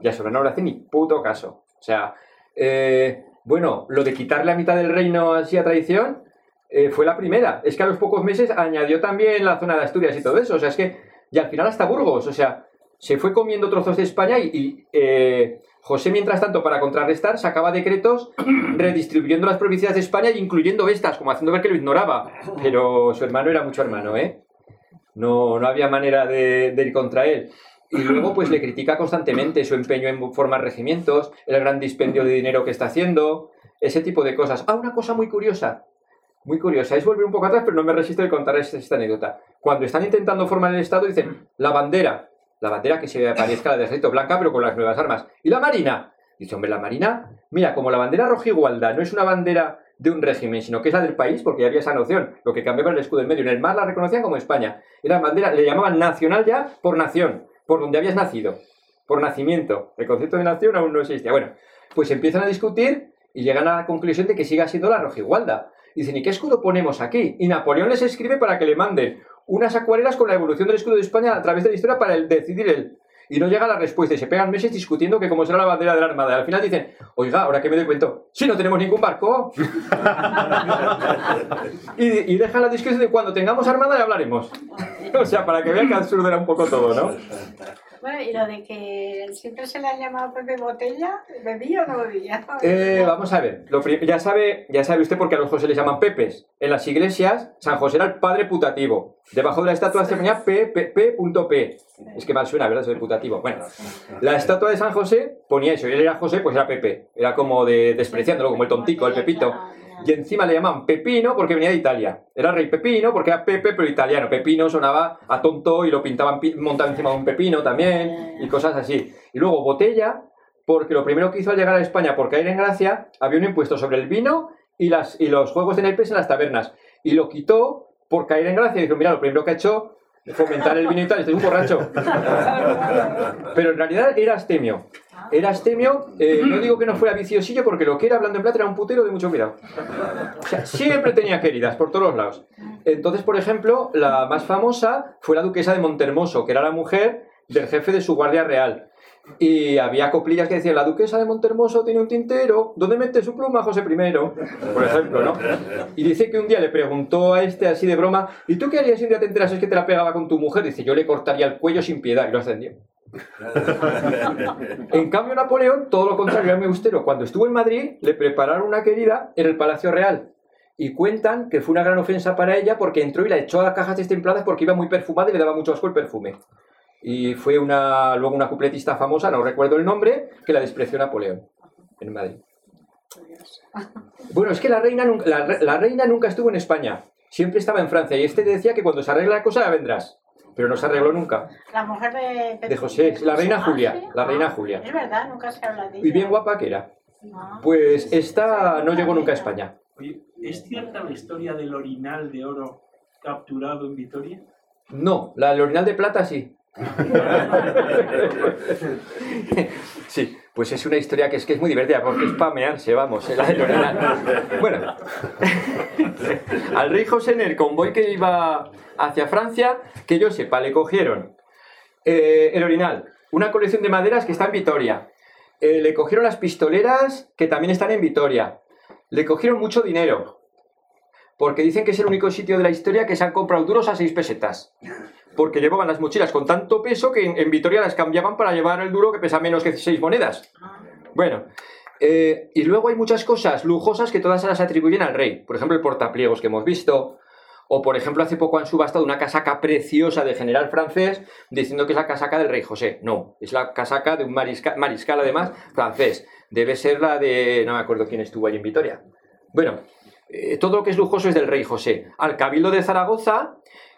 Y a eso no le hace ni puto caso. O sea, eh, bueno, lo de quitarle la mitad del reino así a traición eh, fue la primera. Es que a los pocos meses añadió también la zona de Asturias y todo eso. O sea, es que, y al final hasta Burgos. O sea, se fue comiendo trozos de España y, y, eh, José, mientras tanto, para contrarrestar, sacaba decretos redistribuyendo las provincias de España e incluyendo estas, como haciendo ver que lo ignoraba. Pero su hermano era mucho hermano, ¿eh? No, no había manera de, de ir contra él. Y luego, pues le critica constantemente su empeño en formar regimientos, el gran dispendio de dinero que está haciendo, ese tipo de cosas. Ah, una cosa muy curiosa, muy curiosa, es volver un poco atrás, pero no me resisto de contar esta, esta anécdota. Cuando están intentando formar el Estado, dicen, la bandera, la bandera que se parezca a la del ejército blanca, pero con las nuevas armas. ¿Y la marina? Dice, hombre, la marina, mira, como la bandera roja igualdad no es una bandera de un régimen, sino que es la del país, porque había esa noción, lo que cambiaba el escudo en medio. En el mar la reconocían como España. Era bandera, le llamaban nacional ya por nación, por donde habías nacido, por nacimiento. El concepto de nación aún no existía. Bueno, pues empiezan a discutir y llegan a la conclusión de que siga siendo la rojigualda. Dicen, ¿y qué escudo ponemos aquí? Y Napoleón les escribe para que le manden unas acuarelas con la evolución del escudo de España a través de la historia para el decidir él. Y no llega la respuesta y se pegan meses discutiendo que cómo será la bandera de la Armada. Y al final dicen, oiga, ahora que me doy cuenta, si no tenemos ningún barco. y, y dejan la discusión de cuando tengamos Armada ya hablaremos. O sea, para que vean que absurdo era un poco todo, ¿no? Bueno, y lo de que siempre se le ha llamado Pepe Botella, ¿bebía o no bebía? Eh, vamos a ver, lo ya, sabe, ya sabe usted por qué a los José les llaman Pepes. En las iglesias, San José era el padre putativo. Debajo de la estatua se ponía P, P, P, punto P. Es que mal suena, ¿verdad? Es el putativo. Bueno, la estatua de San José ponía eso. Y él era José, pues era Pepe. Era como de despreciándolo, como el tontico, el Pepito. Y encima le llamaban Pepino porque venía de Italia. Era rey Pepino porque era Pepe, pero italiano. Pepino sonaba a tonto y lo pintaban pi- montado encima de un pepino también y cosas así. Y luego Botella porque lo primero que hizo al llegar a España por caer en gracia había un impuesto sobre el vino y, las, y los juegos de naipes en las tabernas. Y lo quitó por caer en gracia. Y dijo, mira, lo primero que ha hecho fomentar el vino y tal. Este es un borracho. Pero en realidad era astemio. Era astemio, eh, no digo que no fuera viciosillo, porque lo que era hablando en plata era un putero de mucho cuidado. O sea, siempre tenía queridas por todos los lados. Entonces, por ejemplo, la más famosa fue la duquesa de Montermoso, que era la mujer del jefe de su guardia real. Y había coplillas que decían, la duquesa de Montermoso tiene un tintero, ¿dónde mete su pluma José I? Por ejemplo, ¿no? Y dice que un día le preguntó a este así de broma, ¿y tú qué harías si un día te enterases que te la pegaba con tu mujer? Dice, yo le cortaría el cuello sin piedad y lo ascendió. En cambio, Napoleón, todo lo contrario, era muy austero. Cuando estuvo en Madrid, le prepararon una querida en el Palacio Real. Y cuentan que fue una gran ofensa para ella porque entró y la echó a cajas destempladas porque iba muy perfumada y le daba mucho asco el perfume. Y fue una, luego una cupletista famosa, no recuerdo el nombre, que la despreció Napoleón en Madrid. Bueno, es que la reina, nunca, la, re- la reina nunca estuvo en España, siempre estaba en Francia. Y este decía que cuando se arregla la cosa ya vendrás. Pero no se arregló nunca. La mujer de... José, la reina Ah, Julia, la reina Ah, Julia. Es verdad, nunca se habla de ella. Y bien guapa que era. No. Pues esta no llegó nunca a España. Oye, ¿es cierta la historia del orinal de oro capturado en Vitoria? No, la del orinal de plata sí. Sí, pues es una historia que es que es muy divertida porque es pamearse, vamos, eh. Bueno, al rey José en el convoy que iba hacia Francia, que yo sepa, le cogieron eh, el orinal, una colección de maderas que está en Vitoria. Eh, le cogieron las pistoleras que también están en Vitoria. Le cogieron mucho dinero. Porque dicen que es el único sitio de la historia que se han comprado duros a 6 pesetas. Porque llevaban las mochilas con tanto peso que en, Vitoria las cambiaban para llevar el duro que pesa menos que 6 monedas. Bueno, eh, y luego hay muchas cosas lujosas que todas se las atribuyen al rey. Por ejemplo, el portapliegos que hemos visto. O, por ejemplo, hace poco han subastado una casaca preciosa de general francés diciendo que es la casaca del rey José. No, es la casaca de un mariscal, mariscal además, francés. Debe ser la de... no me acuerdo quién estuvo allí en Vitoria. Bueno, eh, todo lo que es lujoso es del rey José. Al Cabildo de Zaragoza,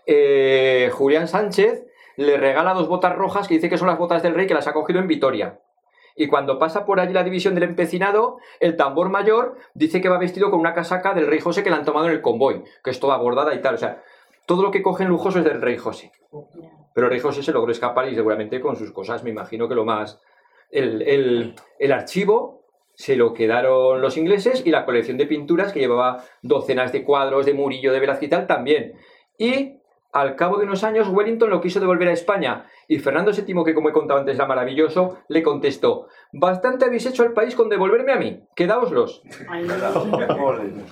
eh, Julián Sánchez le regala dos botas rojas que dice que son las botas del rey que las ha cogido en Vitoria. Y cuando pasa por allí la división del empecinado, el tambor mayor dice que va vestido con una casaca del rey José que le han tomado en el convoy, que es toda bordada y tal. O sea, todo lo que cogen lujoso es del rey José. Pero el rey José se logró escapar y seguramente con sus cosas, me imagino que lo más... El, el- el archivo se lo quedaron los ingleses y la colección de pinturas que llevaba docenas de cuadros de Murillo, de Velázquez y tal también. Y al cabo de unos años Wellington lo quiso devolver a España y Fernando VII, que como he contado antes era maravilloso, le contestó, bastante habéis hecho al país con devolverme a mí, quedáoslos.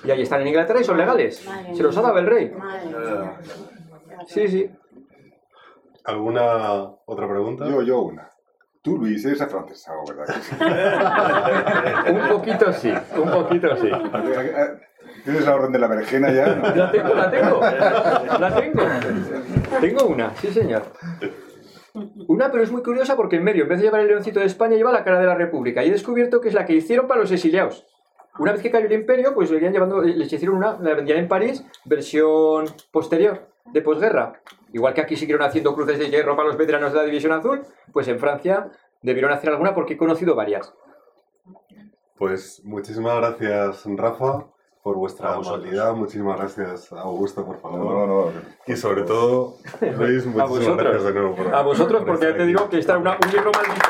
Y ahí están en Inglaterra y son legales. Madre Se los ha dado el rey. Sí, sí. ¿Alguna otra pregunta? Yo, yo una. Tú, Luis, eres afrancesado, ¿verdad? Un poquito sí, un poquito sí. ¿Tienes la orden de la berenjena ya? no? La tengo, la tengo. La tengo. Tengo una, sí señor. Una, pero es muy curiosa porque en medio, en vez de llevar el leoncito de España, lleva la cara de la República. Y he descubierto que es la que hicieron para los exiliados. Una vez que cayó el imperio, pues le llevando, les hicieron una, la vendían en París, versión posterior, de posguerra. Igual que aquí siguieron haciendo cruces de hierro para los veteranos de la División Azul, pues en Francia debieron hacer alguna porque he conocido varias. Pues muchísimas gracias, Rafa, por vuestra amabilidad. Muchísimas gracias, Augusto, por favor. No, no, no. Y sobre todo, Luis, A muchísimas vosotros. gracias de nuevo. por- A vosotros, por porque ya te digo que está una, un libro maldito.